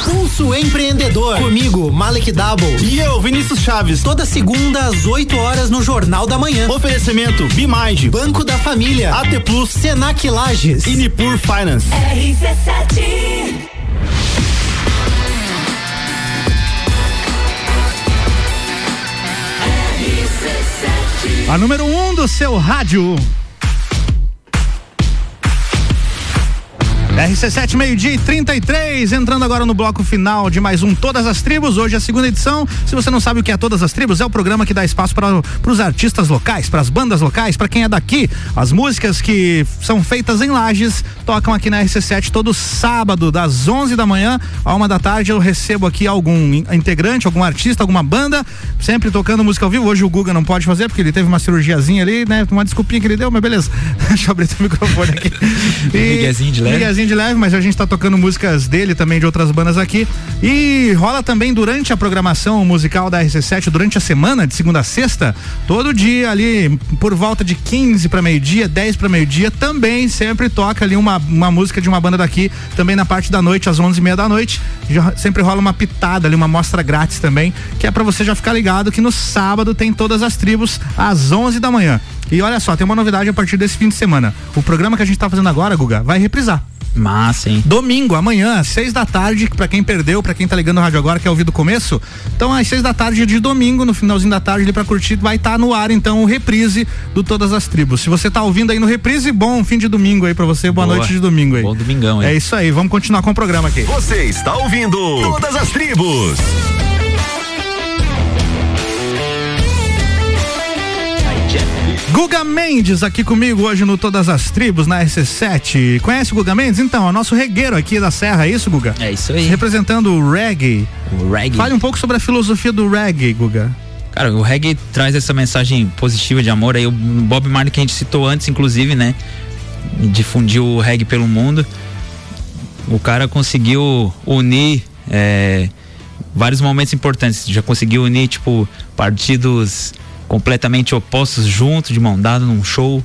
Pulso Empreendedor. Comigo, Malek Double. E eu, Vinícius Chaves. Toda segunda às 8 horas no Jornal da Manhã. Oferecimento Bimage. Banco da Família. AT Plus. Senac Lages. E Nipur Finance. RC7. A número 1 um do seu rádio. RC7 meio-dia e 33, entrando agora no bloco final de mais um Todas as Tribos. Hoje é a segunda edição. Se você não sabe o que é Todas as Tribos, é o programa que dá espaço para os artistas locais, para as bandas locais, para quem é daqui. As músicas que são feitas em Lages tocam aqui na RC7 todo sábado, das 11 da manhã a uma da tarde. Eu recebo aqui algum integrante, algum artista, alguma banda, sempre tocando música ao vivo. Hoje o Guga não pode fazer porque ele teve uma cirurgiazinha ali, né? Uma desculpinha que ele deu, mas beleza. Deixa eu abrir o microfone aqui. E, Miguezinho de leve. Miguezinho de leve, mas a gente tá tocando músicas dele também de outras bandas aqui. E rola também durante a programação musical da RC7, durante a semana, de segunda a sexta, todo dia ali, por volta de 15 para meio-dia, 10 para meio-dia, também sempre toca ali uma, uma música de uma banda daqui, também na parte da noite, às 11 e meia da noite. Já, sempre rola uma pitada ali, uma mostra grátis também, que é para você já ficar ligado que no sábado tem todas as tribos às 11 da manhã. E olha só, tem uma novidade a partir desse fim de semana. O programa que a gente tá fazendo agora, Guga, vai reprisar. Massa, hein? Domingo, amanhã, às seis da tarde, para quem perdeu, para quem tá ligando o rádio agora, quer ouvir do começo. Então, às seis da tarde de domingo, no finalzinho da tarde ali pra curtir, vai estar tá no ar, então, o reprise do Todas as Tribos. Se você tá ouvindo aí no reprise, bom fim de domingo aí pra você, boa, boa. noite de domingo aí. Bom domingão, hein? É isso aí, vamos continuar com o programa aqui. Você está ouvindo Todas as Tribos. Guga Mendes aqui comigo hoje no Todas as Tribos, na RC7. Conhece o Guga Mendes? Então, é o nosso regueiro aqui da Serra, é isso, Guga? É isso aí. Representando o reggae. O reggae. Fale um pouco sobre a filosofia do reggae, Guga. Cara, o reggae traz essa mensagem positiva de amor. Aí o Bob Marley que a gente citou antes, inclusive, né? Difundiu o reggae pelo mundo. O cara conseguiu unir é, vários momentos importantes. Já conseguiu unir, tipo, partidos completamente opostos juntos, de mão dada num show.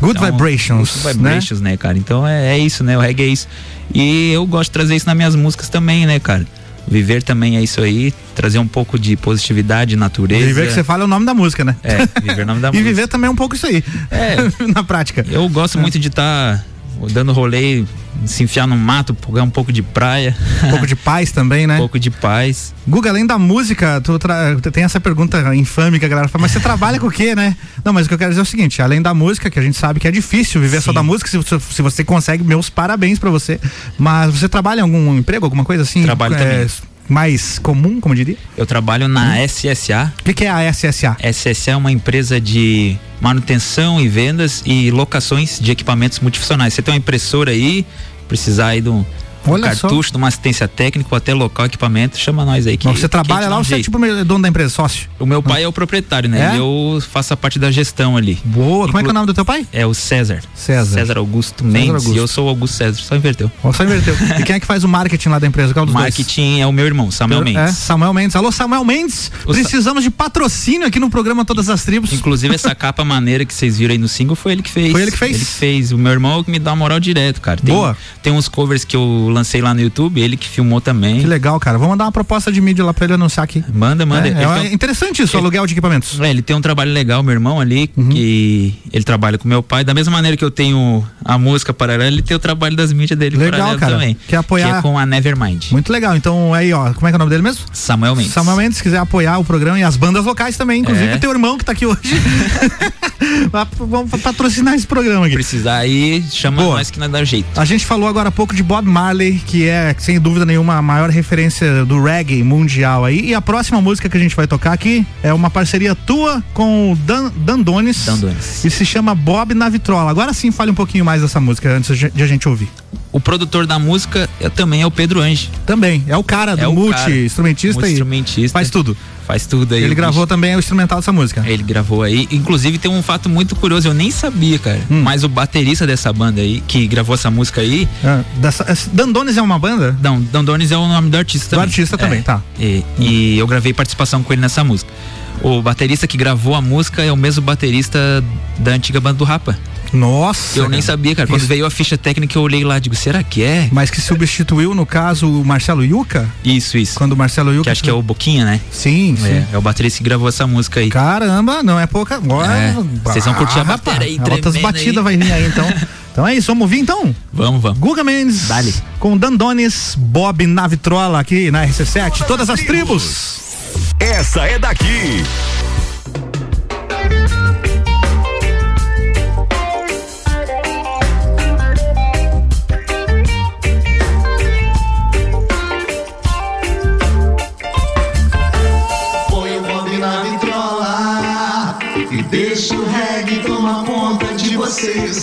Good Vibrations, Good Vibrations, né, cara? Então é, é isso, né? O reggae é isso. E eu gosto de trazer isso nas minhas músicas também, né, cara? Viver também é isso aí, trazer um pouco de positividade, natureza. Viver que você fala é o nome da música, né? É, viver é o nome da e música. viver também é um pouco isso aí. É. na prática. Eu gosto muito de estar dando rolê, se enfiar no mato, pegar um pouco de praia. Um pouco de paz também, né? Um pouco de paz. Guga, além da música, tu tra- tem essa pergunta infame que a galera fala, mas você trabalha com o quê, né? Não, mas o que eu quero dizer é o seguinte, além da música, que a gente sabe que é difícil viver só da música, se, você- se você consegue, meus parabéns pra você. Mas você trabalha em algum emprego, alguma coisa assim? Trabalho é, também. Mais comum, como diria? Eu trabalho na SSA. O que, que é a SSA? SSA é uma empresa de manutenção e vendas e locações de equipamentos multifuncionais. Você tem uma impressora aí, precisar aí de um Olha só. cartucho, de uma assistência técnica ou até local equipamento, chama nós aí. Que, Mas você trabalha lá ou você é tipo meio dono da empresa, sócio? O meu pai é o proprietário, né? É? E Eu faço a parte da gestão ali. Boa, como é que é o nome do teu pai? É o César. César. César Augusto César Mendes. Augusto. E eu sou o Augusto César, só inverteu. Só inverteu. e quem é que faz o marketing lá da empresa? Qual dos dois? Marketing é o meu irmão, Samuel É, Mendes. Samuel Mendes. Alô, Samuel Mendes. O Sa- Precisamos de patrocínio aqui no programa Todas as Tribos. Inclusive, essa capa maneira que vocês viram aí no single foi ele que fez. Foi ele que fez? Ele fez. O meu irmão que me dá uma moral direto, cara. Tem, Boa. Tem uns covers que eu lancei lá no YouTube, ele que filmou também. Que legal, cara. Vou mandar uma proposta de mídia lá pra ele anunciar aqui. Manda, manda. É, Ele é tem interessante isso, aluguel de equipamentos. É, ele tem um trabalho legal, meu irmão ali, Uhum. que ele trabalha com meu pai. Da mesma maneira que eu tenho a música paralela, ele tem o trabalho das mídias dele Legal, cara. também. Quer apoiar? Que é com a Nevermind. Muito legal. Então, aí, ó, como é que é o nome dele mesmo? Samuel Mendes. Samuel Mendes, se quiser apoiar o programa e as bandas locais também, inclusive É. o teu irmão que tá aqui hoje. Vamos patrocinar esse programa aqui. Precisar aí, chama Boa. nós que nós dá jeito. A gente falou agora há pouco de Bob Marley, que é, sem dúvida nenhuma, a maior referência do reggae mundial aí. E a próxima música que a gente vai tocar aqui é uma parceria tua com o Dan, Dandones. Dandones. E se chama Bob na Vitrola. Agora sim, fale um pouquinho mais dessa música antes de a gente ouvir. O produtor da música é, também é o Pedro Ange. Também, é o cara do É o cara. multi-instrumentista e Multi-instrumentista. faz tudo. Faz tudo aí. Ele gravou também o instrumental dessa música. Ele gravou aí. Inclusive tem um fato muito curioso, eu nem sabia, cara. Hum. Mas o baterista dessa banda aí, que gravou essa música aí. Ah, dessa- Dandones é uma banda? Não, Dandones é o nome do artista Do também. artista também, É. tá. E, e eu gravei participação com ele nessa música. O baterista que gravou a música é o mesmo baterista da antiga banda do Rapa. Nossa. Eu nem cara. sabia, cara. Quando Isso. veio a ficha técnica, eu olhei lá, digo, será que é? Mas que substituiu, no caso, o Marcelo Yuca? Isso, isso. Quando o Marcelo Yuca. Que acho que é o Boquinha, né? Sim, sim. É, é o baterista que gravou essa música aí. Caramba, não é pouca. Agora, É, vocês vão curtir a bateria aí, Altas tremendo batidas aí. vai vir aí, então. Então é isso, vamos ouvir então? Vamos, vamos. Guga Mendes Dale. com Dandones, Bob na Vitrola aqui na RC7, todas as tribos. Essa é daqui.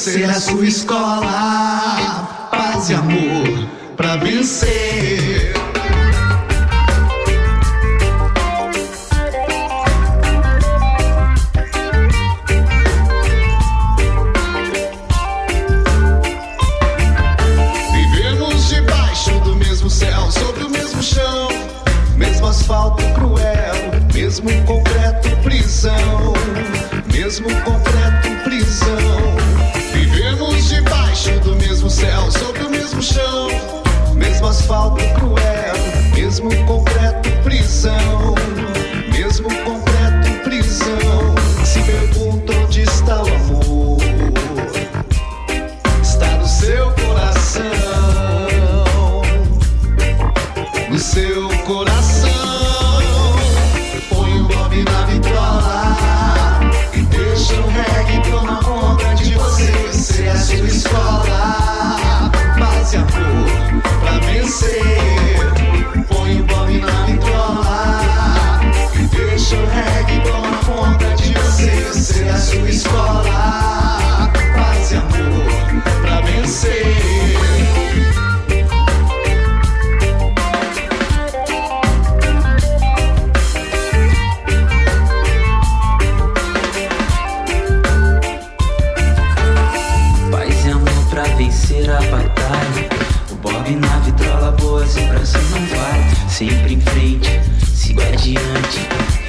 Ser a sua escola, paz e amor pra vencer. Vivemos debaixo do mesmo céu, sobre o mesmo chão, mesmo asfalto cruel, mesmo concreto mesmo concreto prisão, mesmo concreto prisão. Se pergunta onde está o amor está no seu coração, no seu coração. Põe o Bob na vitrola e deixa o reggae tomar conta de você. Ser a sua escola, paz amor pra vencer.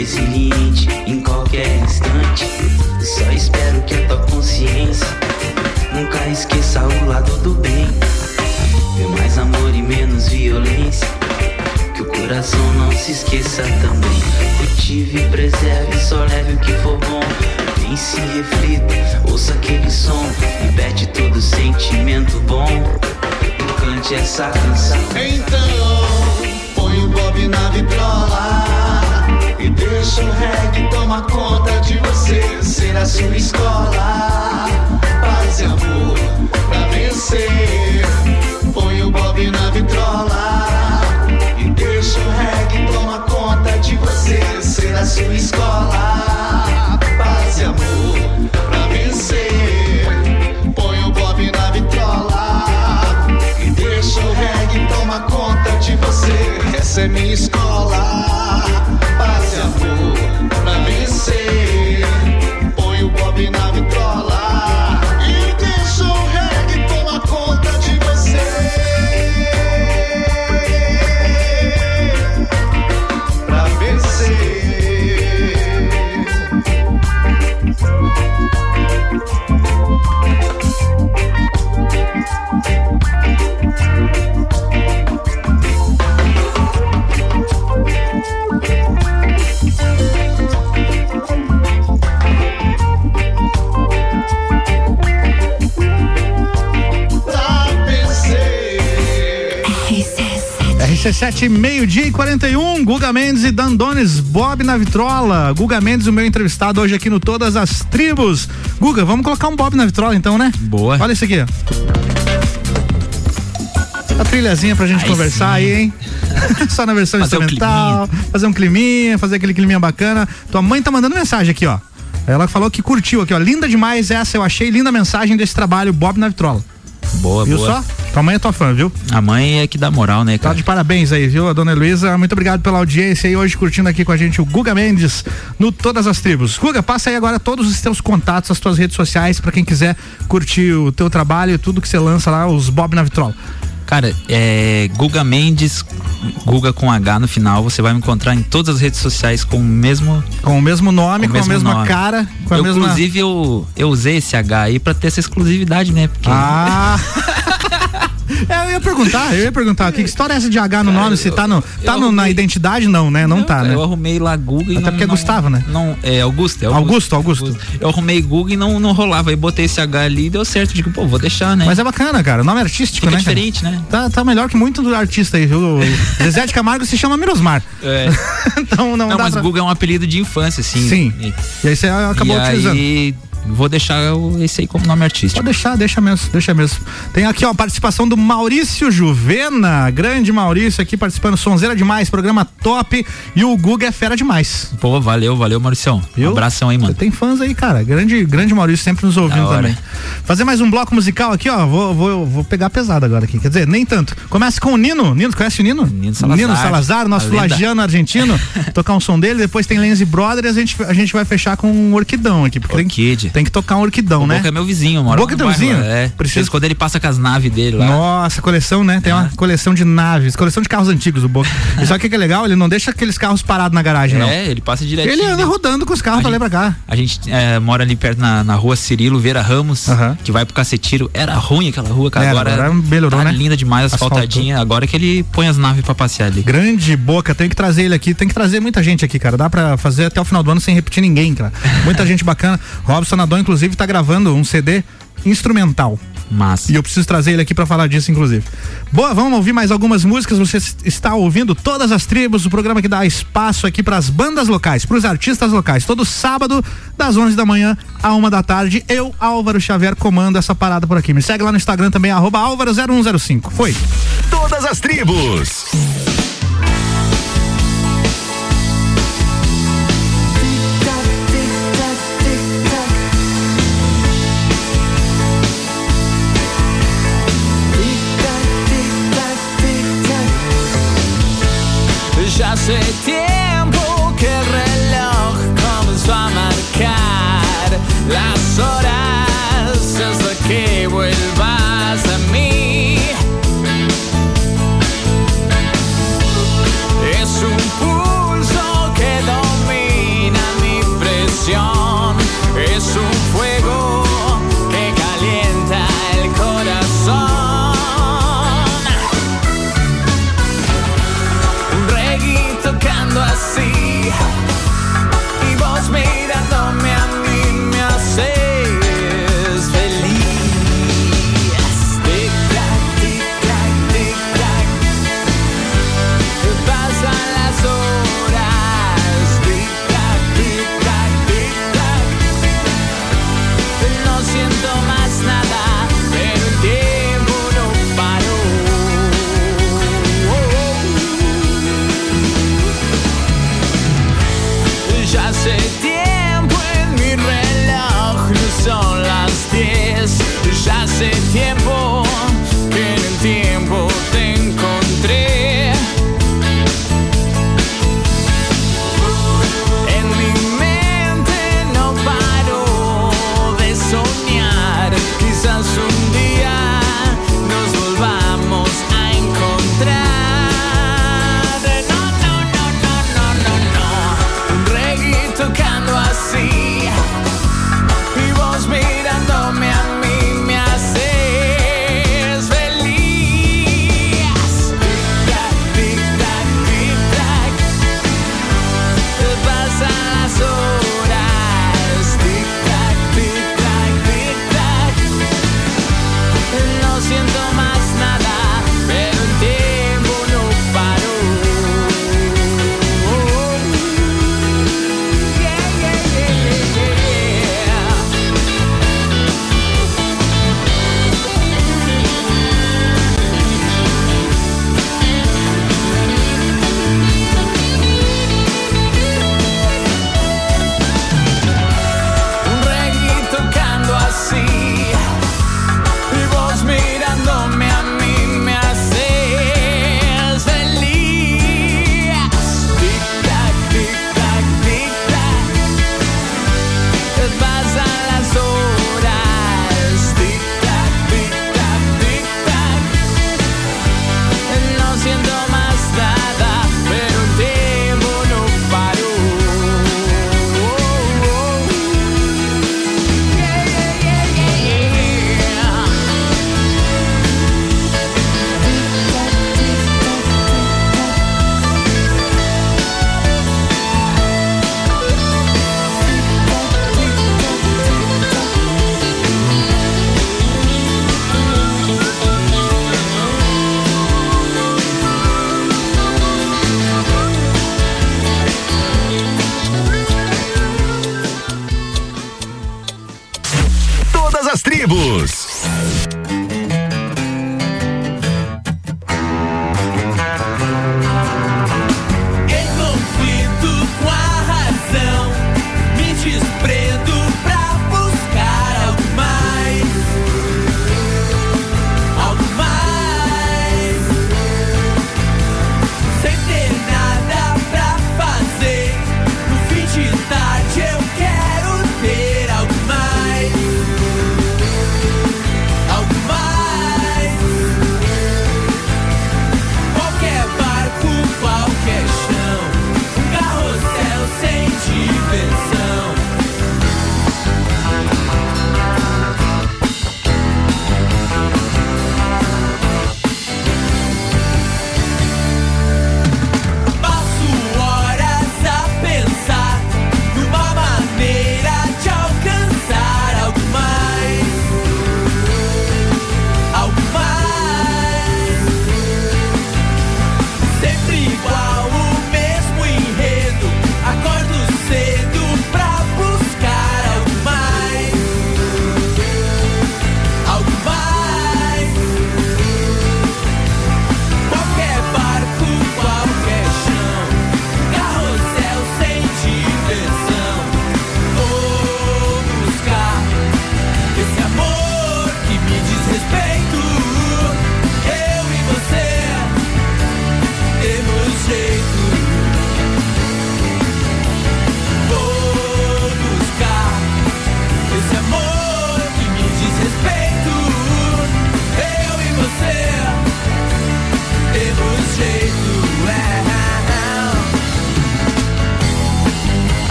Resiliente em qualquer instante. Só espero que a tua consciência nunca esqueça o lado do bem. Ter mais amor e menos violência. Que o coração não se esqueça também. Cultive, preserve, só leve o que for bom. Pense, reflita, ouça aquele som. Liberte todo sentimento bom. E cante essa canção. Então, põe o Bob na vitrola e deixa o reggae tomar conta de você. Ser a sua escola, paz e amor pra vencer. Põe o Bob na RC7, meio-dia e 41, Guga Mendes e Dandones, Bob na vitrola. Guga Mendes, o meu entrevistado hoje aqui no Todas as Tribos. Guga, vamos colocar um Bob na vitrola então, né? Boa. Olha isso aqui. A trilhazinha pra gente Aí conversar sim. aí, hein? Só na versão Fazer um instrumental, fazer um climinha, fazer aquele climinha bacana. Tua mãe tá mandando mensagem aqui, ó. Ela falou que curtiu aqui, ó. Linda demais essa, eu achei linda a mensagem desse trabalho, Bob na vitrola. Boa, Viu boa. só? Tua mãe é tua fã, viu? A mãe é que dá moral, né, Tá cara? de parabéns aí, viu, a dona Heloísa? Muito obrigado pela audiência aí hoje curtindo aqui com a gente o Guga Mendes no Todas as Tribos. Guga, passa aí agora todos os teus contatos, as tuas redes sociais pra quem quiser curtir o teu trabalho e tudo que você lança lá, os Bob na Vitrola. Cara, é Guga Mendes, Guga com H no final, você vai me encontrar em todas as redes sociais com o mesmo Com o mesmo nome, com, a mesmo mesma nome. cara, com a eu, mesma. Inclusive, eu, eu usei esse H aí pra ter essa exclusividade, né? Porque Ah! É, eu ia perguntar, eu ia perguntar, que história é essa de H no nome? Se tá, no, tá no- na identidade, não, né? Não, tá, né? Eu arrumei lá Google e Até não, porque é não- Gustavo, né? Não, é Augusto, é Augusto, Augusto. Eu arrumei Google e não, não rolava. Aí botei esse H ali e deu certo. Digo, pô, vou deixar, né? Mas é bacana, cara. O nome é artístico, Fica né? cara? diferente, né? Tá, tá melhor que muito do artista aí, viu? Zezé de Camargo se chama Mirosmar. É. então não, Não, mas pra... Google é um apelido de infância, assim. Sim. E, E aí você acabou e utilizando. aí, vou deixar esse aí como nome artístico. Pode deixar, deixa mesmo, deixa mesmo. Tem aqui, ó, a participação do Maurício Juvena, grande Maurício aqui participando, sonzeira demais, programa top e o Guga é fera demais. Pô, valeu, valeu, Mauricião. Um abração aí, mano. Tem fãs aí, cara, grande, grande Maurício sempre nos ouvindo hora. também. Fazer mais um bloco musical aqui, ó, vou, vou, vou pegar pesado agora aqui, quer dizer, nem tanto. Começa com o Nino, Nino, conhece o Nino? Nino Salazar. Salazar, nosso flagiano argentino, tocar um som dele, depois tem Lenzi Brother e a gente, a gente vai fechar com um orquidão aqui, porque tem que tocar um orquidão, O né? Boca é meu vizinho, mora Boca é teu vizinho? É. Precisa- Quando ele passa com as naves dele lá. Nossa, coleção, né? Tem uma coleção de naves, coleção de carros antigos, o Boca. E só que o que é legal, ele não deixa aqueles carros parados na garagem, não. É, ele passa direto. Ele anda rodando com os carros pra lá e pra cá. A gente é, mora ali perto na, na rua Cirilo Vera Ramos, que vai pro Cacetiro. Era ruim aquela rua, cara. É, agora, agora melhorou, tá né? linda demais, Asfaltou. asfaltadinha. Agora que ele põe as naves pra passear ali. Grande boca, tem que trazer ele aqui, tem que trazer muita gente aqui, cara. Dá pra fazer até o final do ano sem repetir ninguém, cara. Muita gente bacana. Robson Nadon, inclusive, tá gravando um CD instrumental. Massa. E eu preciso trazer ele aqui pra falar disso, inclusive. Boa, vamos ouvir mais algumas músicas. Você está ouvindo todas as tribos, o programa que dá espaço aqui pras bandas locais, pros artistas locais. Todo sábado, das 11 da manhã à uma da tarde, eu, Álvaro Xavier, comando essa parada por aqui. Me segue lá no Instagram também, arroba Álvaro0105. Foi. Todas as tribos. 最甜。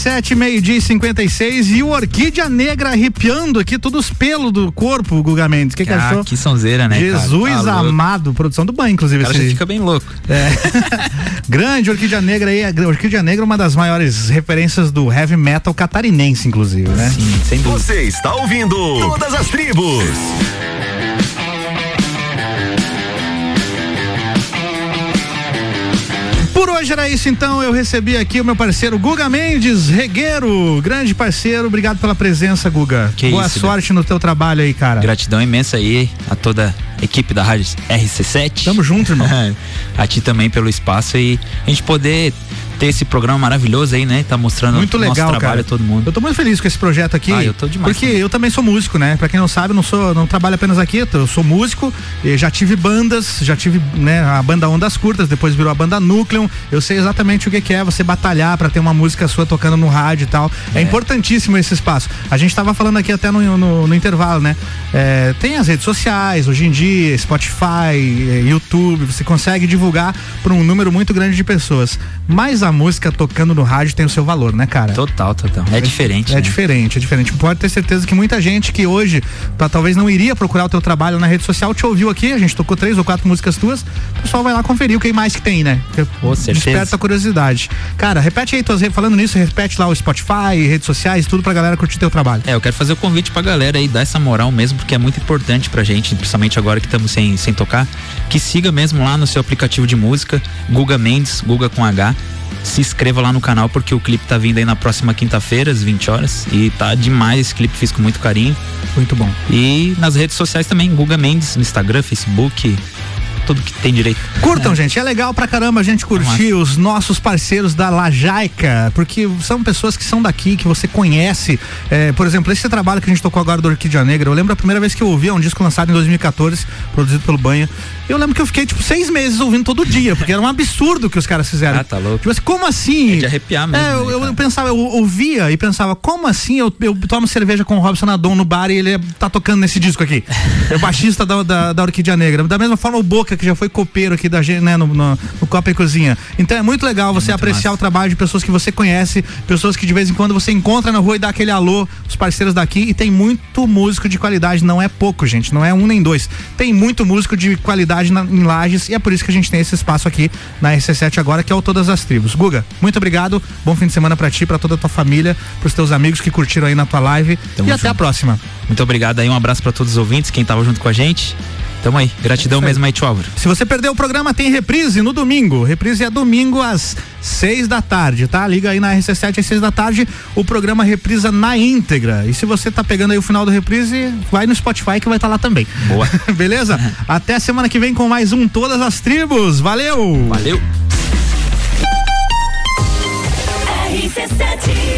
RC7, meio-dia e 56 e o Orquídea Negra arrepiando aqui todos os pelos do corpo, Guga Mendes. O que, que Ah, achou? que sonzeira, né, cara? Jesus Tá louco. amado, produção do banho, inclusive. O cara fica bem louco. É. Grande Orquídea Negra aí. A Orquídea Negra é uma das maiores referências do heavy metal catarinense, inclusive, né? Sim, sem dúvida. Você está ouvindo Todas as Tribos. Hoje era isso, então. Eu recebi aqui o meu parceiro Guga Mendes, regueiro, grande parceiro. Obrigado pela presença, Guga. Que Boa isso, sorte no teu trabalho aí, cara. Gratidão imensa aí a toda a equipe da Rádio RC7. Tamo junto, irmão. a ti também pelo espaço e a gente poder ter esse programa maravilhoso aí, né? Tá mostrando Muito o nosso legal, trabalho cara. a todo mundo. Eu tô muito feliz com esse projeto aqui. Ah, eu tô demais Porque também. eu também sou músico, né? Pra quem não sabe, não sou, não trabalho apenas aqui, eu sou músico, e já tive bandas, já tive, né, a banda Ondas Curtas, depois virou a banda Núcleo. Eu sei exatamente o que é você batalhar pra ter uma música sua tocando no rádio e tal. É, importantíssimo esse espaço. A gente tava falando aqui até no, no- no intervalo, né? É, tem as redes sociais, hoje em dia, Spotify, eh, YouTube, você consegue divulgar pra um número muito grande de pessoas. Mas a música tocando no rádio tem o seu valor, né, cara? Total, total. É diferente. É né? diferente, é diferente. Pode ter certeza que muita gente que hoje talvez não iria procurar o teu trabalho na rede social te ouviu aqui. A gente tocou três ou quatro músicas tuas. O pessoal vai lá conferir o que mais que tem, né? Certeza. Desperta a curiosidade. Cara, repete aí tuas. Falando nisso, repete lá o Spotify, redes sociais, tudo pra galera curtir teu trabalho. É, eu quero fazer o convite pra galera aí, dar essa moral mesmo, porque é muito importante pra gente, principalmente agora que estamos sem, sem tocar, que siga mesmo lá no seu aplicativo de música, Guga Mendes, Guga com H. Se inscreva lá no canal, porque o clipe tá vindo aí na próxima quinta-feira, às 20 horas. E tá demais esse clipe, fiz com muito carinho. Muito bom. E nas redes sociais também, Guga Mendes, no Instagram, Facebook, tudo que tem direito. Curtam, gente. É legal pra caramba a gente curtir os nossos parceiros da Lajaica, porque são pessoas que são daqui, que você conhece. É, por exemplo, esse trabalho que a gente tocou agora do Orquídea Negra, eu lembro a primeira vez que eu ouvi, é um disco lançado em 2014, produzido pelo Banha. Eu lembro que eu fiquei, tipo, seis meses ouvindo todo dia, porque era um absurdo o que os caras fizeram. Ah, tá louco. Tipo assim, como assim? É de arrepiar mesmo, É, eu, né, eu cara? pensava, eu ouvia e pensava, como assim eu, eu tomo cerveja com o Robson Adon no bar e ele tá tocando nesse disco aqui? É o baixista da, da, da Orquídea Negra. Da mesma forma o Boca, que já foi copeiro aqui da gente, né, no, no, no Copa e Cozinha. Então é muito legal você apreciar o trabalho de pessoas que você conhece, pessoas que de vez em quando você encontra na rua e dá aquele alô, os parceiros daqui, e tem muito músico de qualidade, não é pouco, gente, não é um nem dois. Tem muito músico de qualidade na, em Lages e é por isso que a gente tem esse espaço aqui na RC7 agora, que é o Todas as Tribos. Guga, muito obrigado, bom fim de semana pra ti, pra toda a tua família, pros teus amigos que curtiram aí na tua live Tamo e até a junto. próxima. Muito obrigado aí, um abraço pra todos os ouvintes, quem tava junto com a gente. Tamo aí. Gratidão é mesmo aí, Tchóvaro. Se você perdeu o programa, tem reprise no domingo. Reprise é domingo às seis da tarde, tá? Liga aí na RC7 às seis da tarde. O programa reprisa na íntegra. E se você tá pegando aí o final do reprise, vai no Spotify que vai estar tá lá também. Boa. Beleza? Até semana que vem com mais um Todas as Tribos. Valeu! Valeu! RC7